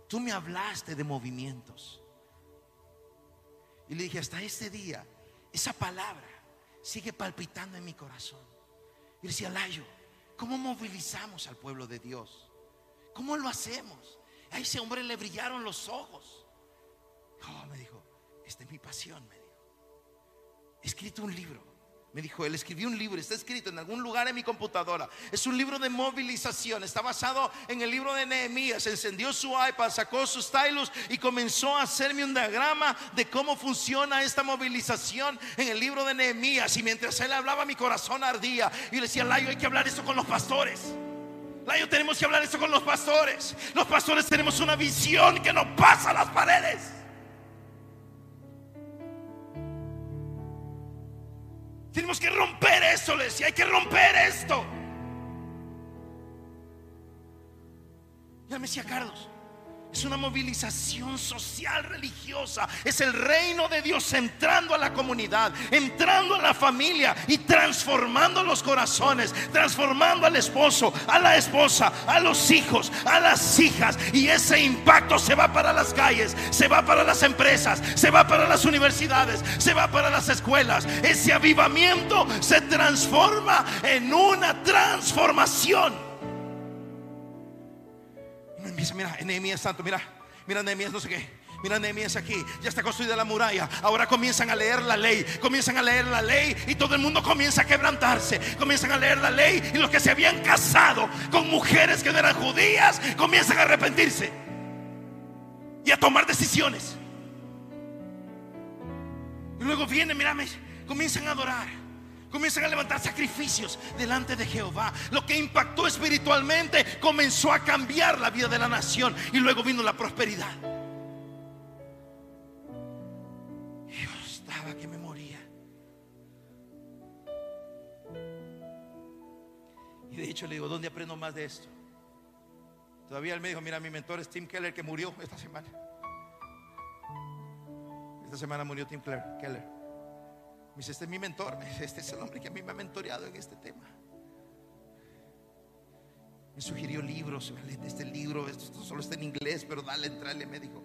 Tú me hablaste de movimientos. Y le dije, hasta este día, esa palabra sigue palpitando en mi corazón. Y decía, Layo, ¿cómo movilizamos al pueblo de Dios? ¿Cómo lo hacemos? A ese hombre le brillaron los ojos. Oh, me dijo, esta es mi pasión, me dijo. He escrito un libro. Me dijo, él escribió un libro, está escrito en algún lugar en mi computadora. Es un libro de movilización, está basado en el libro de Nehemías. Encendió su iPad, sacó sus stylus y comenzó a hacerme un diagrama de cómo funciona esta movilización en el libro de Nehemías. Y mientras él hablaba, mi corazón ardía. Y le decía, Layo, hay que hablar esto con los pastores. Layo, tenemos que hablar esto con los pastores. Los pastores tenemos una visión que no pasa las paredes. Tenemos que romper esto, le decía, hay que romper esto. Ya me decía Carlos, es una movilización social religiosa. Es el reino de Dios entrando a la comunidad, entrando a la familia y transformando los corazones, transformando al esposo, a la esposa, a los hijos, a las hijas. Y ese impacto se va para las calles, se va para las empresas, se va para las universidades, se va para las escuelas. Ese avivamiento se transforma en una transformación. Me dice, mira, Nehemías santo, mira, mira Nehemías no sé qué. Mira Nehemías aquí, ya está construida la muralla. Ahora comienzan a leer la ley, comienzan a leer la ley y todo el mundo comienza a quebrantarse. Comienzan a leer la ley y los que se habían casado con mujeres que no eran judías comienzan a arrepentirse y a tomar decisiones. Y luego viene, mírame, comienzan a adorar. Comienzan a levantar sacrificios delante de Jehová. Lo que impactó espiritualmente comenzó a cambiar la vida de la nación. Y luego vino la prosperidad. pensaba que me moría. Y de hecho le digo, ¿dónde aprendo más de esto? Todavía él me dijo, mira, mi mentor es Tim Keller que murió esta semana. Esta semana murió Tim Keller. Me dice, este es mi mentor. Este es el hombre que a mí me ha mentoreado en este tema. Me sugirió libros. Este libro. Esto solo está en inglés, pero dale, entrale, me dijo.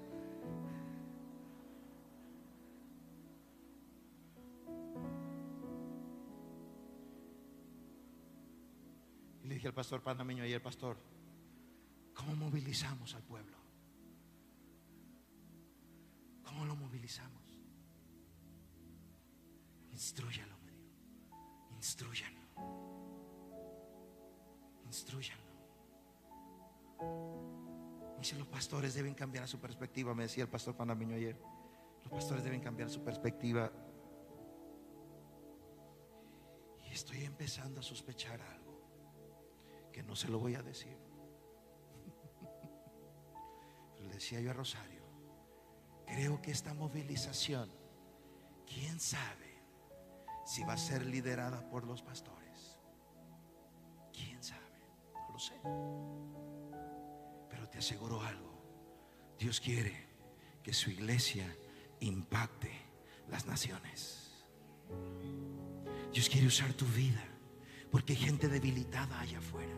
Y le dije al pastor panameño ayer, pastor, ¿cómo movilizamos al pueblo? ¿Cómo lo movilizamos? Instruyalo, me dijo. Instruyalo. Me dice, los pastores deben cambiar su perspectiva, me decía el pastor panameño ayer. Los pastores deben cambiar su perspectiva. Y estoy empezando a sospechar algo que no se lo voy a decir. Pero le decía yo a Rosario, creo que esta movilización, quién sabe si va a ser liderada por los pastores. Quién sabe, no lo sé. Pero te aseguro algo, Dios quiere que su iglesia impacte las naciones. Dios quiere usar tu vida porque hay gente debilitada allá afuera.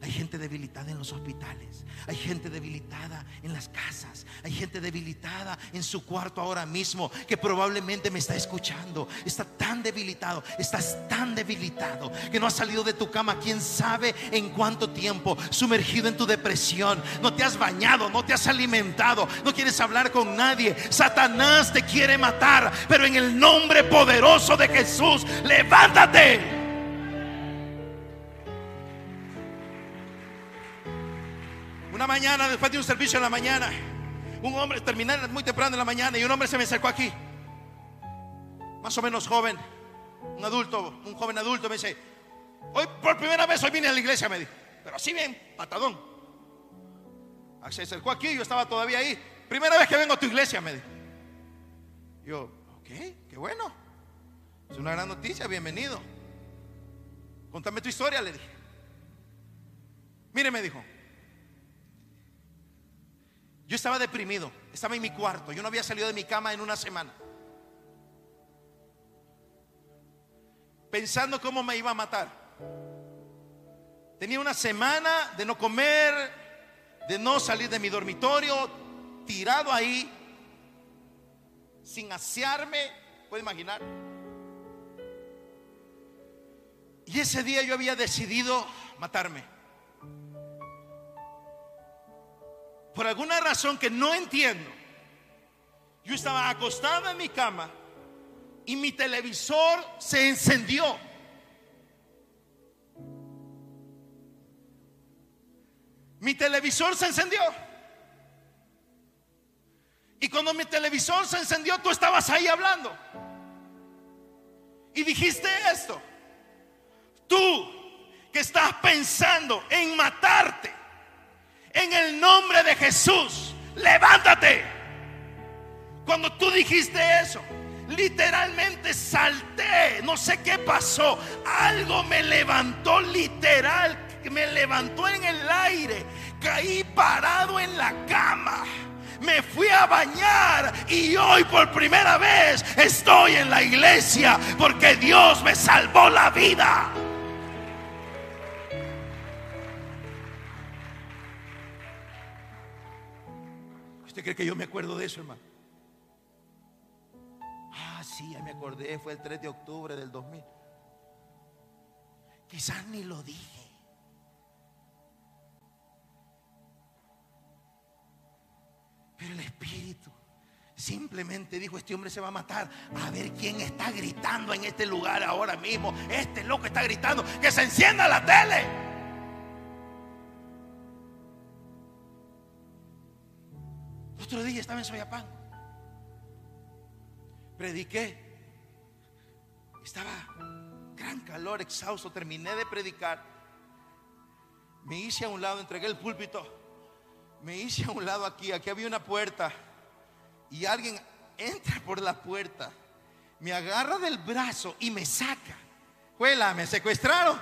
Hay gente debilitada en los hospitales. Hay gente debilitada en las casas. Hay gente debilitada en su cuarto ahora mismo que probablemente me está escuchando. Está tan debilitado. Estás tan debilitado que no has salido de tu cama. Quién sabe en cuánto tiempo. Sumergido en tu depresión. No te has bañado. No te has alimentado. No quieres hablar con nadie. Satanás te quiere matar. Pero en el nombre poderoso de Jesús, levántate. Una mañana, después de un servicio en la mañana, un hombre, terminé muy temprano en la mañana y un hombre se me acercó aquí, más o menos joven, un adulto, un joven adulto, me dice, hoy por primera vez hoy vine a la iglesia, me dijo, pero así bien, patadón. Se acercó aquí, yo estaba todavía ahí, primera vez que vengo a tu iglesia, me dijo. Yo, ok, qué bueno, es una gran noticia, bienvenido. Contame tu historia, le dije. Mire, me dijo, yo estaba deprimido, estaba en mi cuarto, yo no había salido de mi cama en una semana. Pensando cómo me iba a matar. Tenía una semana de no comer, de no salir de mi dormitorio, tirado ahí, sin asearme, puede imaginar. Y ese día yo había decidido matarme. Por alguna razón que no entiendo, yo estaba acostado en mi cama y mi televisor se encendió. Mi televisor se encendió. Y cuando mi televisor se encendió, tú estabas ahí hablando. Y dijiste esto. Tú que estás pensando en matarte en el nombre de Jesús, levántate. Cuando tú dijiste eso, literalmente salté, no sé qué pasó, algo me levantó literal, me levantó en el aire, caí parado en la cama. Me fui a bañar y hoy por primera vez estoy en la iglesia porque Dios me salvó la vida. ¿Usted cree que yo me acuerdo de eso, hermano? Ah, sí, ya me acordé, fue el 3 de octubre del 2000. Quizás ni lo dije. Pero el Espíritu simplemente dijo, este hombre se va a matar. A ver quién está gritando en este lugar ahora mismo. Este loco está gritando, que se encienda la tele. Otro día estaba en Soyapán. Prediqué. Estaba gran calor, exhausto. Terminé de predicar. Me hice a un lado, entregué el púlpito. Me hice a un lado aquí. Aquí había una puerta. Y alguien entra por la puerta. me agarra del brazo y me saca. Juela, me secuestraron.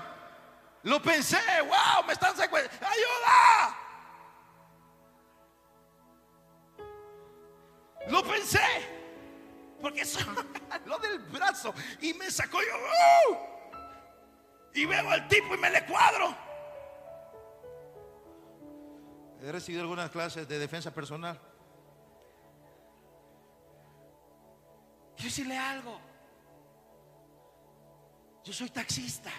Lo pensé, wow, me están secuestrando. ¡Ayuda! Lo pensé. Porque eso lo del brazo y me sacó yo. ¡uh! Y veo al tipo y me le cuadro. He recibido algunas clases de defensa personal. Quiero decirle algo. Yo soy taxista.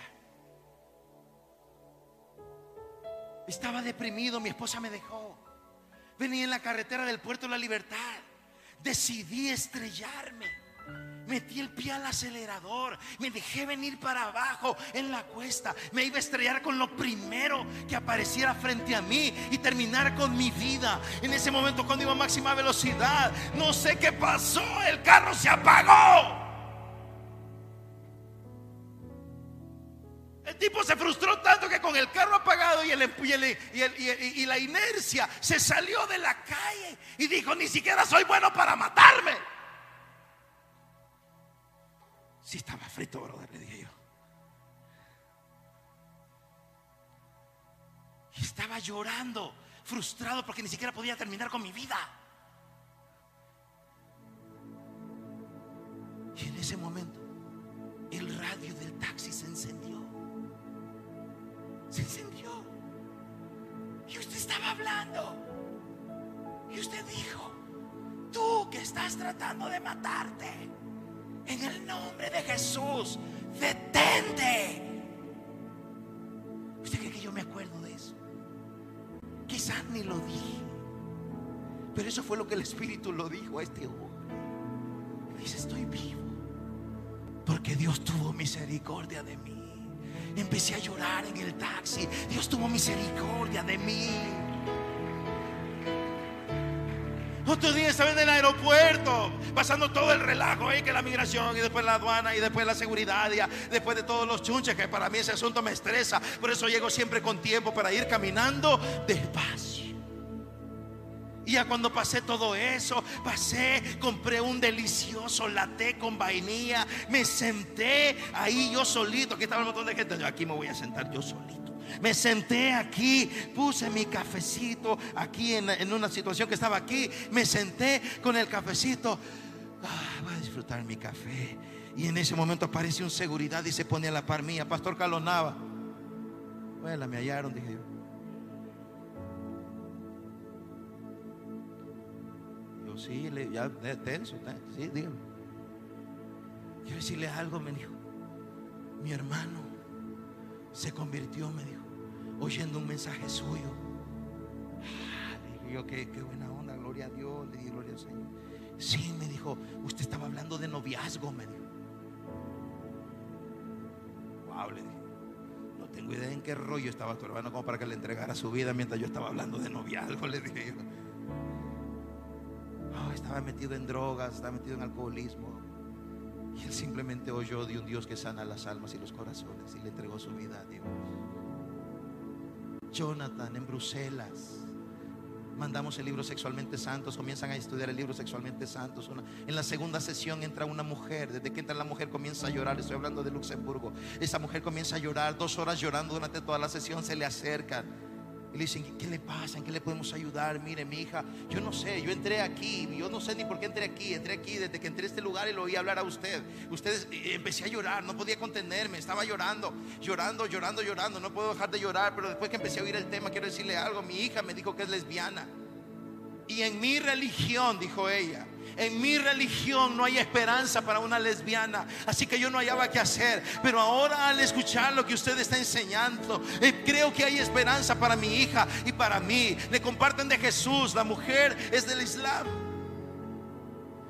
Estaba deprimido, mi esposa me dejó. Venía en la carretera del puerto de la libertad. Decidí estrellarme. Metí el pie al acelerador. Me dejé venir para abajo en la cuesta. Me iba a estrellar con lo primero que apareciera frente a mí y terminar con mi vida. En ese momento cuando iba a máxima velocidad, no sé qué pasó. El carro se apagó. Tipo se frustró tanto que con el carro apagado y, el, y, la inercia se salió de la calle y dijo, ni siquiera soy bueno para matarme. Si estaba frito, brother, le dije yo. Y estaba llorando, frustrado porque ni siquiera podía terminar con mi vida. Y en ese momento, el radio del taxi se encendió. Se encendió. Y usted estaba hablando. Y usted dijo, tú que estás tratando de matarte, en el nombre de Jesús, detente. ¿Usted cree que yo me acuerdo de eso? Quizás ni lo dije. Pero eso fue lo que el Espíritu lo dijo a este hombre. Dice, estoy vivo. Porque Dios tuvo misericordia de mí. Empecé a llorar en el taxi. Dios tuvo misericordia de mí. Otro día estaba en el aeropuerto, pasando todo el relajo ahí, que la migración y después la aduana y después la seguridad, y después de todos los chunches, que para mí ese asunto me estresa. Por eso llego siempre con tiempo para ir caminando despacio. Y ya cuando pasé todo eso, pasé, compré un delicioso latte con vainilla, me senté ahí yo solito, aquí estaba un montón de gente, yo aquí me voy a sentar yo solito. Me senté aquí, puse mi cafecito aquí en, en una situación que estaba aquí, me senté con el cafecito, Ah, voy a disfrutar mi café. Y en ese momento aparece un seguridad y se pone a la par mía, Pastor Carlos Nava. Bueno, me hallaron, dije yo. Sí, le, ya tenso, ten- sí, dígame. Quiero decirle algo, me dijo. Mi hermano se convirtió, me dijo, oyendo un mensaje suyo. Ah, dije yo, qué, qué buena onda, gloria a Dios, le dije, gloria al Señor. Sí, me dijo, usted estaba hablando de noviazgo, me dijo. Wow, le dije. No tengo idea en qué rollo estaba tu hermano como para que le entregara su vida mientras yo estaba hablando de noviazgo, le dije. Estaba metido en drogas, estaba metido en alcoholismo. Y él simplemente oyó de un Dios que sana las almas y los corazones y le entregó su vida a Dios. Jonathan en Bruselas. Mandamos el libro Sexualmente Santos, comienzan a estudiar el libro Sexualmente Santos. En la segunda sesión entra una mujer, desde que entra la mujer comienza a llorar, estoy hablando de Luxemburgo. Esa mujer comienza a llorar, dos horas llorando durante toda la sesión, se le acercan. Y le dicen, ¿qué- ¿qué le pasa? ¿En qué le podemos ayudar? Mire, mi hija, yo no sé, yo entré aquí, yo no sé ni por qué entré aquí, entré aquí desde que entré a este lugar y lo oí hablar a usted. Ustedes, y empecé a llorar, no podía contenerme, estaba llorando, llorando, llorando, llorando, no puedo dejar de llorar, pero después que empecé a oír el tema, quiero decirle algo, mi hija me dijo que es lesbiana. Y en mi religión, dijo ella, en mi religión no hay esperanza para una lesbiana. Así que yo no hallaba qué hacer. Pero ahora al escuchar lo que usted está enseñando, eh, creo que hay esperanza para mi hija y para mí. Le comparten de Jesús. La mujer es del Islam.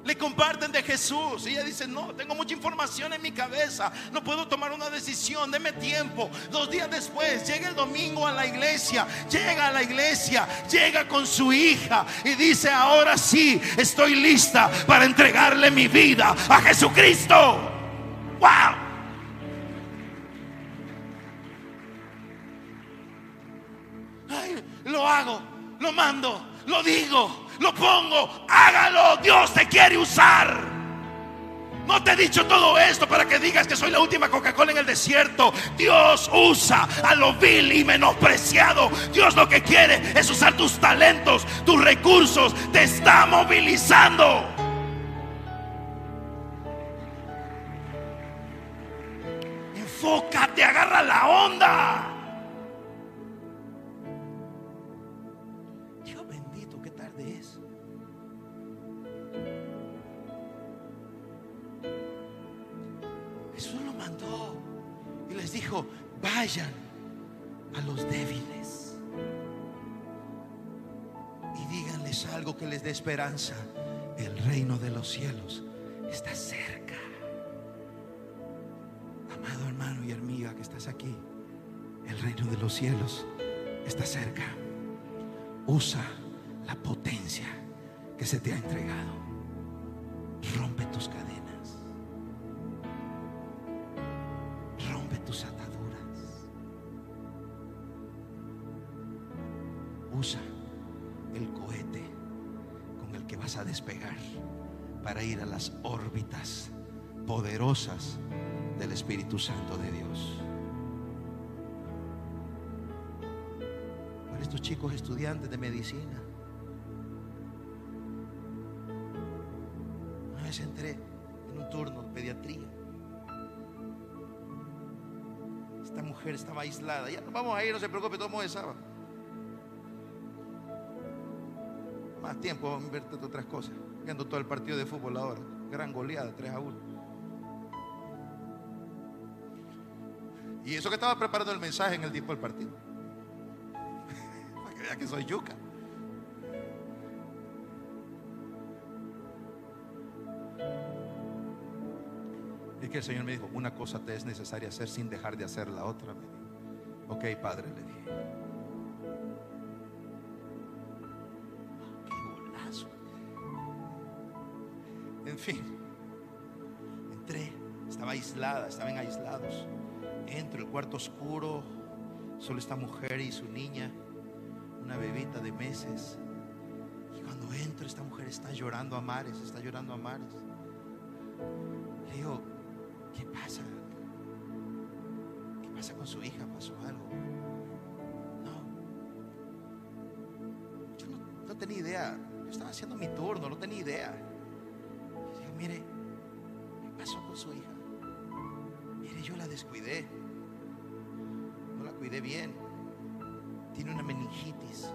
Le comparten de Jesús. Y ella dice, no, tengo mucha información en mi cabeza. No puedo tomar una decisión. Deme tiempo. Dos días después, llega el domingo a la iglesia. Llega a la iglesia. Llega con su hija. Y dice, ahora sí, estoy lista para entregarle mi vida a Jesucristo. ¡Wow! Lo hago, lo mando, lo digo, lo pongo. Hágalo. Dios te quiere usar. No te he dicho todo esto para que digas que soy la última Coca-Cola en el desierto. Dios usa a lo vil y menospreciado. Dios lo que quiere es usar tus talentos, tus recursos. Te está movilizando. Enfócate, agarra la onda. Mandó y les dijo, vayan a los débiles y díganles algo que les dé esperanza. El reino de los cielos está cerca. Amado hermano y amiga que estás aquí, el reino de los cielos está cerca. Usa la potencia que se te ha entregado. Rompe tus cadenas. Usa el cohete con el que vas a despegar para ir a las órbitas poderosas del Espíritu Santo de Dios. Para estos chicos estudiantes de medicina. Una vez entré en un turno de pediatría. Esta mujer estaba aislada. Ya vamos a ir, no se preocupe, todo es sábado. Más tiempo, a invertir otras cosas. Viendo todo el partido de fútbol ahora. Gran goleada, 3 a 1. Y eso que estaba preparando el mensaje en el tiempo del partido. Para que vea que soy yuca. Es que el Señor me dijo, una cosa te es necesaria hacer sin dejar de hacer la otra. Ok, Padre, le dije. En fin, entré, estaba aislada, estaban aislados. Entro, el cuarto oscuro, solo esta mujer y su niña, una bebita de meses. Y cuando entro, esta mujer está llorando a mares, está llorando a mares. Le digo, ¿qué pasa? ¿Qué pasa con su hija? ¿Pasó algo? No. Yo no, no tenía idea. Yo estaba haciendo mi turno, no tenía idea. Mire, ¿qué pasó con su hija? Mire, yo la descuidé. No la cuidé bien. Tiene una meningitis.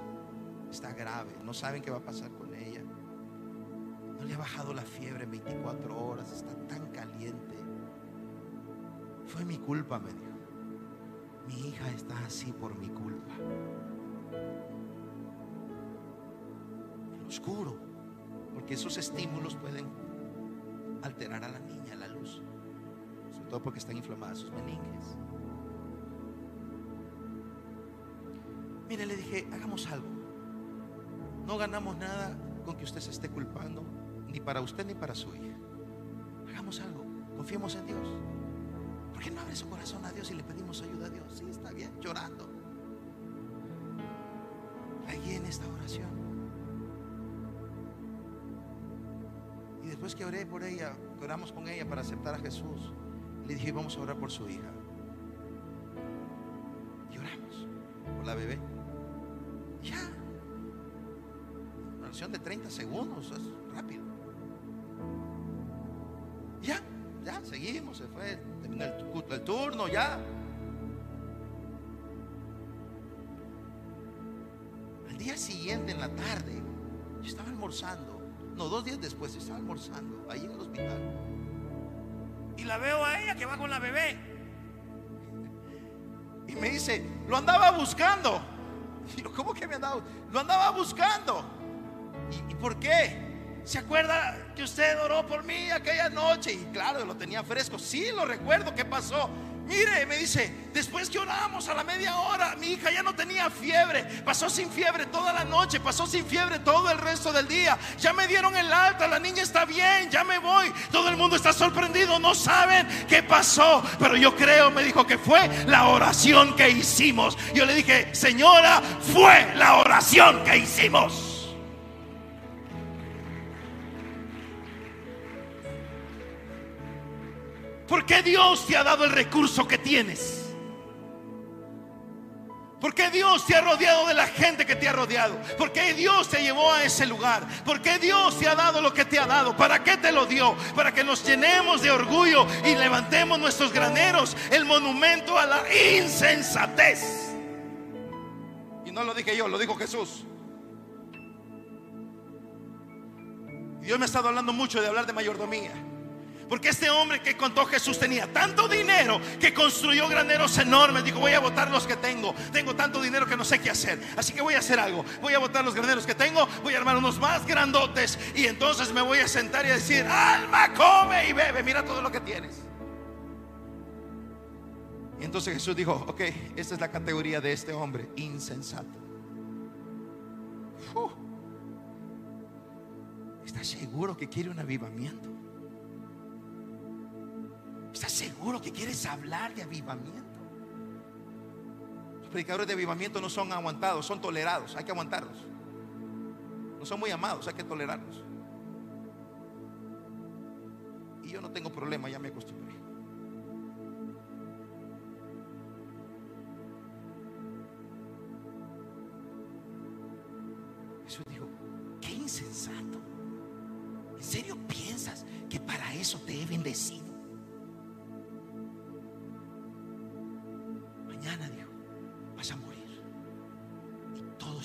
Está grave. No saben qué va a pasar con ella. No le ha bajado la fiebre en 24 horas. Está tan caliente. Fue mi culpa, me dijo. Mi hija está así por mi culpa. En lo oscuro. Porque esos estímulos pueden alterar a la niña, la luz. Sobre todo porque están inflamadas sus meninges. Mire, le dije, hagamos algo. No ganamos nada con que usted se esté culpando, ni para usted ni para su hija. Hagamos algo, confiemos en Dios. ¿Por qué no abre su corazón a Dios y le pedimos ayuda a Dios? Sí, está bien, llorando. Ahí en esta oración. Después que oré por ella, que oramos con ella para aceptar a Jesús, le dije, vamos a orar por su hija. Y oramos por la bebé. Ya. Una oración de 30 segundos, es rápido. Ya, ya, seguimos, se fue, terminó el, el turno, ya. Al día siguiente, en la tarde, yo estaba almorzando. No, dos días después, estaba almorzando ahí en el hospital. Y la veo a ella que va con la bebé. Y me dice, lo andaba buscando. Y yo, ¿cómo que me andaba? Lo andaba buscando. ¿Y, y por qué? ¿Se acuerda que usted oró por mí aquella noche? Y claro, lo tenía fresco. Sí, lo recuerdo. ¿Qué pasó? Mire, me dice, después que oramos a la media hora, mi hija ya no tenía fiebre. Pasó sin fiebre toda la noche, pasó sin fiebre todo el resto del día. Ya me dieron el alta, la niña está bien, ya me voy. Todo el mundo está sorprendido, no saben qué pasó. Pero yo creo, me dijo que fue la oración que hicimos. Yo le dije, señora, fue la oración que hicimos. Qué Dios te ha dado el recurso que tienes? ¿Por qué Dios te ha rodeado de la gente que te ha rodeado? ¿Por qué Dios te llevó a ese lugar? ¿Por qué Dios te ha dado lo que te ha dado? ¿Para qué te lo dio? Para que nos llenemos de orgullo y levantemos nuestros graneros, el monumento a la insensatez. Y no lo dije yo, lo dijo Jesús. Dios me ha estado hablando mucho de hablar de mayordomía. Porque este hombre que contó Jesús tenía tanto dinero que construyó graneros enormes. Dijo, voy a botar los que tengo. Tengo tanto dinero que no sé qué hacer. Así que voy a hacer algo. Voy a botar los graneros que tengo. Voy a armar unos más grandotes. Y entonces me voy a sentar y a decir, alma, come y bebe. Mira todo lo que tienes. Y entonces Jesús dijo, ok, esta es la categoría de este hombre, insensato. ¿Estás seguro que quiere un avivamiento? ¿Estás seguro que quieres hablar de avivamiento? Los predicadores de avivamiento no son aguantados, son tolerados. Hay que aguantarlos. No son muy amados, hay que tolerarlos. Y yo no tengo problema, ya me acostumbré.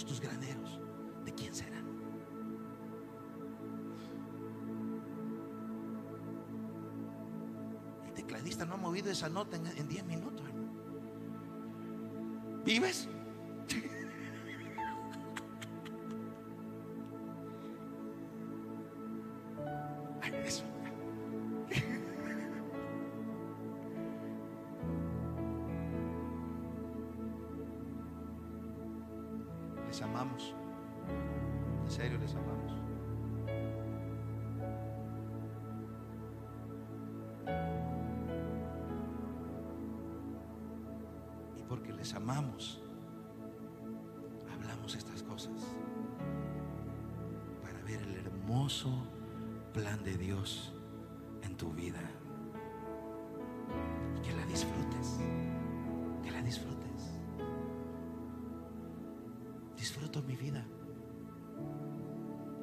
Tus graneros, ¿de quién serán? El tecladista no ha movido esa nota en- en 10 minutos. ¿Vives? En tu vida. Que la disfrutes. Que la disfrutes. Disfruto mi vida.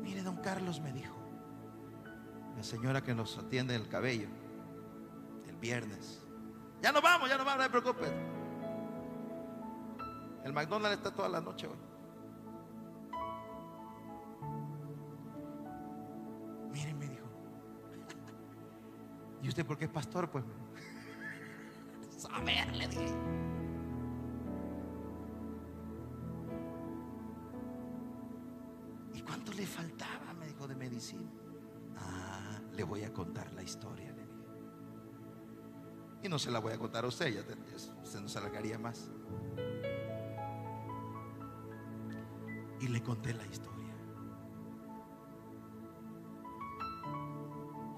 Mire, don Carlos me dijo, la señora que nos atiende el cabello, el viernes. Ya nos vamos, ya nos vamos, no te preocupes. El McDonald's está toda la noche hoy. Usted por qué es pastor? Pues saber, le dije. ¿Y cuánto le faltaba? Me dijo de medicina. Ah, le voy a contar la historia, le dije. Y no se la voy a contar a usted, ya ya se nos alargaría más. Y le conté la historia.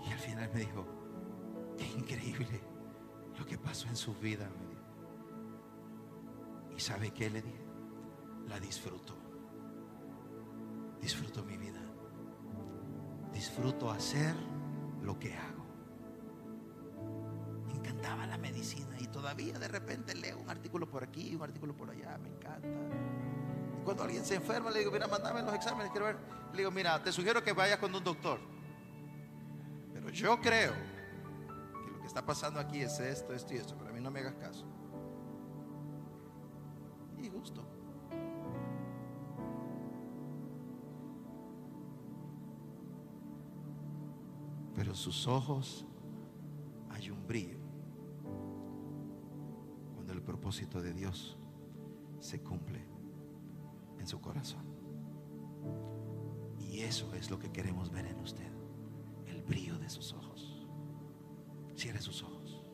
Y al final me dijo, increíble lo que pasó en su vida, me dijo. ¿Y sabe qué le dije? La disfruto. Disfruto mi vida. Disfruto hacer lo que hago. Me encantaba la medicina y todavía de repente leo un artículo por aquí, un artículo por allá, me encanta. Cuando alguien se enferma, le digo, mira, mandame los exámenes, quiero ver. Le digo, mira, te sugiero que vayas con un doctor. Pero yo creo está pasando aquí es esto, esto y esto, pero a mí no me hagas caso. Y justo. Pero en sus ojos hay un brillo cuando el propósito de Dios se cumple en su corazón. Y eso es lo que queremos ver en usted, el brillo de sus ojos. Cierre sus ojos.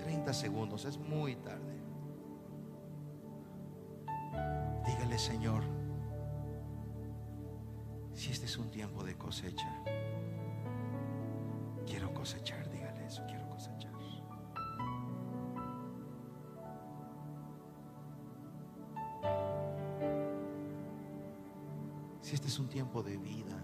Treinta segundos, es muy tarde. Dígale, Señor, si este es un tiempo de cosecha, quiero cosechar, dígale eso, quiero Si este es un tiempo de vida,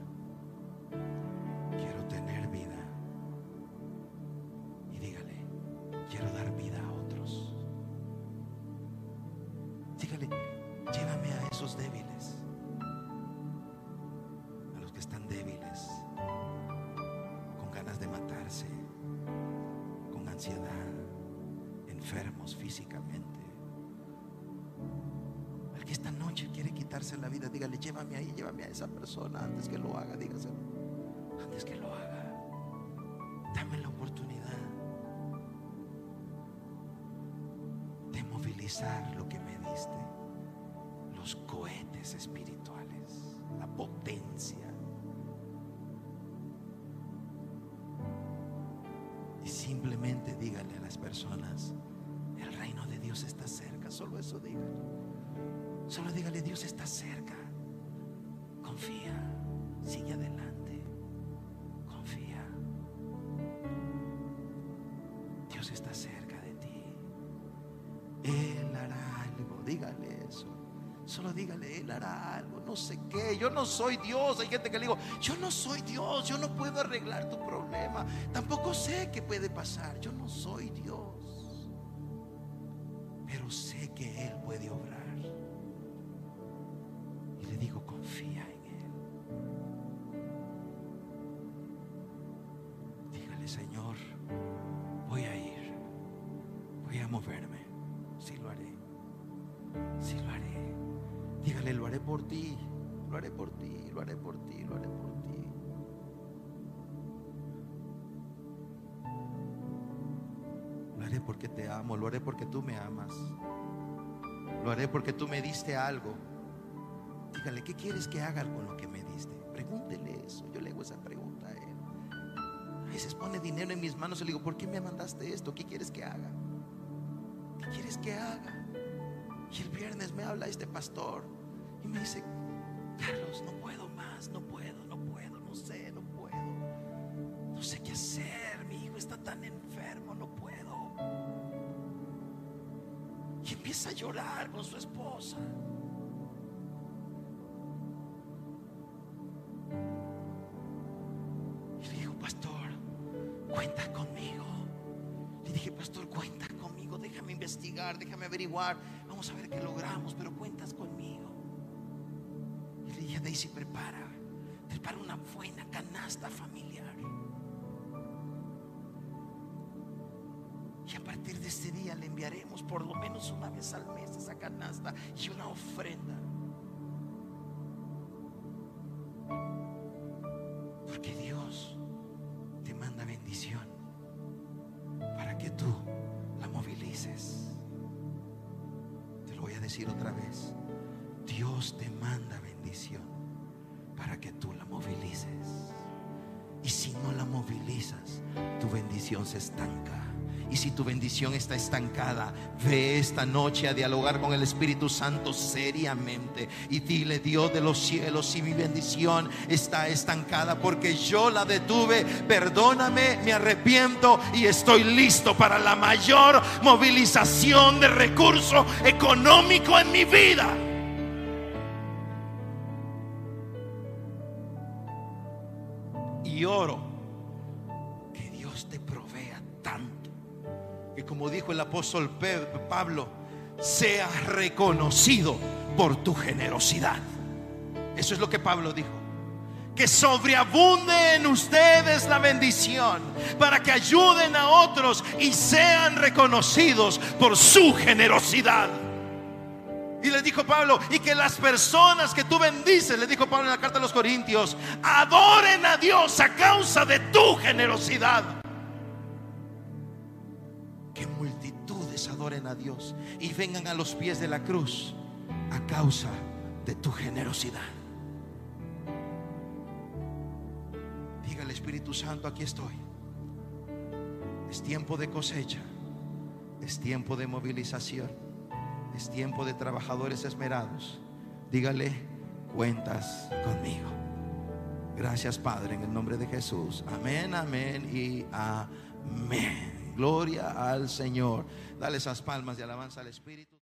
dígale, llévame ahí, llévame a esa persona antes que lo haga, dígaselo. Antes que lo haga. Dame la oportunidad de movilizar lo que me diste. Los cohetes espirituales, la potencia. Y simplemente dígale a las personas, el reino de Dios está cerca. Solo eso dígale. Solo dígale, Dios está cerca. Confía, sigue adelante. Confía. Dios está cerca de ti. Él hará algo. Dígale eso. Solo dígale, Él hará algo. No sé qué. Yo no soy Dios. Hay gente que le digo, yo no soy Dios. Yo no puedo arreglar tu problema. Tampoco sé qué puede pasar. Yo no soy Dios. Pero sé que Él puede obrar. Ti. Lo haré por ti. Lo haré por ti. Lo haré por ti. Lo haré porque te amo. Lo haré porque tú me amas. Lo haré porque tú me diste algo. Dígale, ¿qué quieres que haga con lo que me diste? Pregúntele eso. Yo le hago esa pregunta a él. A veces pone dinero en mis manos y le digo, ¿por qué me mandaste esto? ¿Qué quieres que haga? ¿Qué quieres que haga? Y el viernes me habla este pastor me dice, Carlos, no puedo más, no puedo, no puedo, no sé, no puedo. No sé qué hacer, mi hijo está tan enfermo, no puedo. Y empieza a llorar con su esposa. Y le digo, pastor, cuenta conmigo. Le dije, pastor, cuenta conmigo, déjame investigar, déjame averiguar. Vamos a ver qué logramos, pero. Y Daisy, prepara, prepara una buena canasta familiar. Y a partir de este día le enviaremos por lo menos una vez al mes esa canasta y una ofrenda. Se estanca. Y si tu bendición está estancada, ve esta noche a dialogar con el Espíritu Santo seriamente y dile, Dios de los cielos, si mi bendición está estancada porque yo la detuve, perdóname, me arrepiento y estoy listo para la mayor movilización de recurso económico en mi vida. Y oro como dijo el apóstol Pablo, sea reconocido por tu generosidad. Eso es lo que Pablo dijo. Que sobreabunde en ustedes la bendición para que ayuden a otros y sean reconocidos por su generosidad. Y le dijo Pablo, y que las personas que tú bendices, le dijo Pablo en la carta a los Corintios, adoren a Dios a causa de tu generosidad. Adoren a Dios y vengan a los pies de la cruz a causa de tu generosidad. Diga al Espíritu Santo, aquí estoy. Es tiempo de cosecha, es tiempo de movilización. Es tiempo de trabajadores esmerados. Dígale, cuentas conmigo. Gracias Padre, en el nombre de Jesús. Amén, amén y amén. Gloria al Señor. Dale esas palmas de alabanza al Espíritu.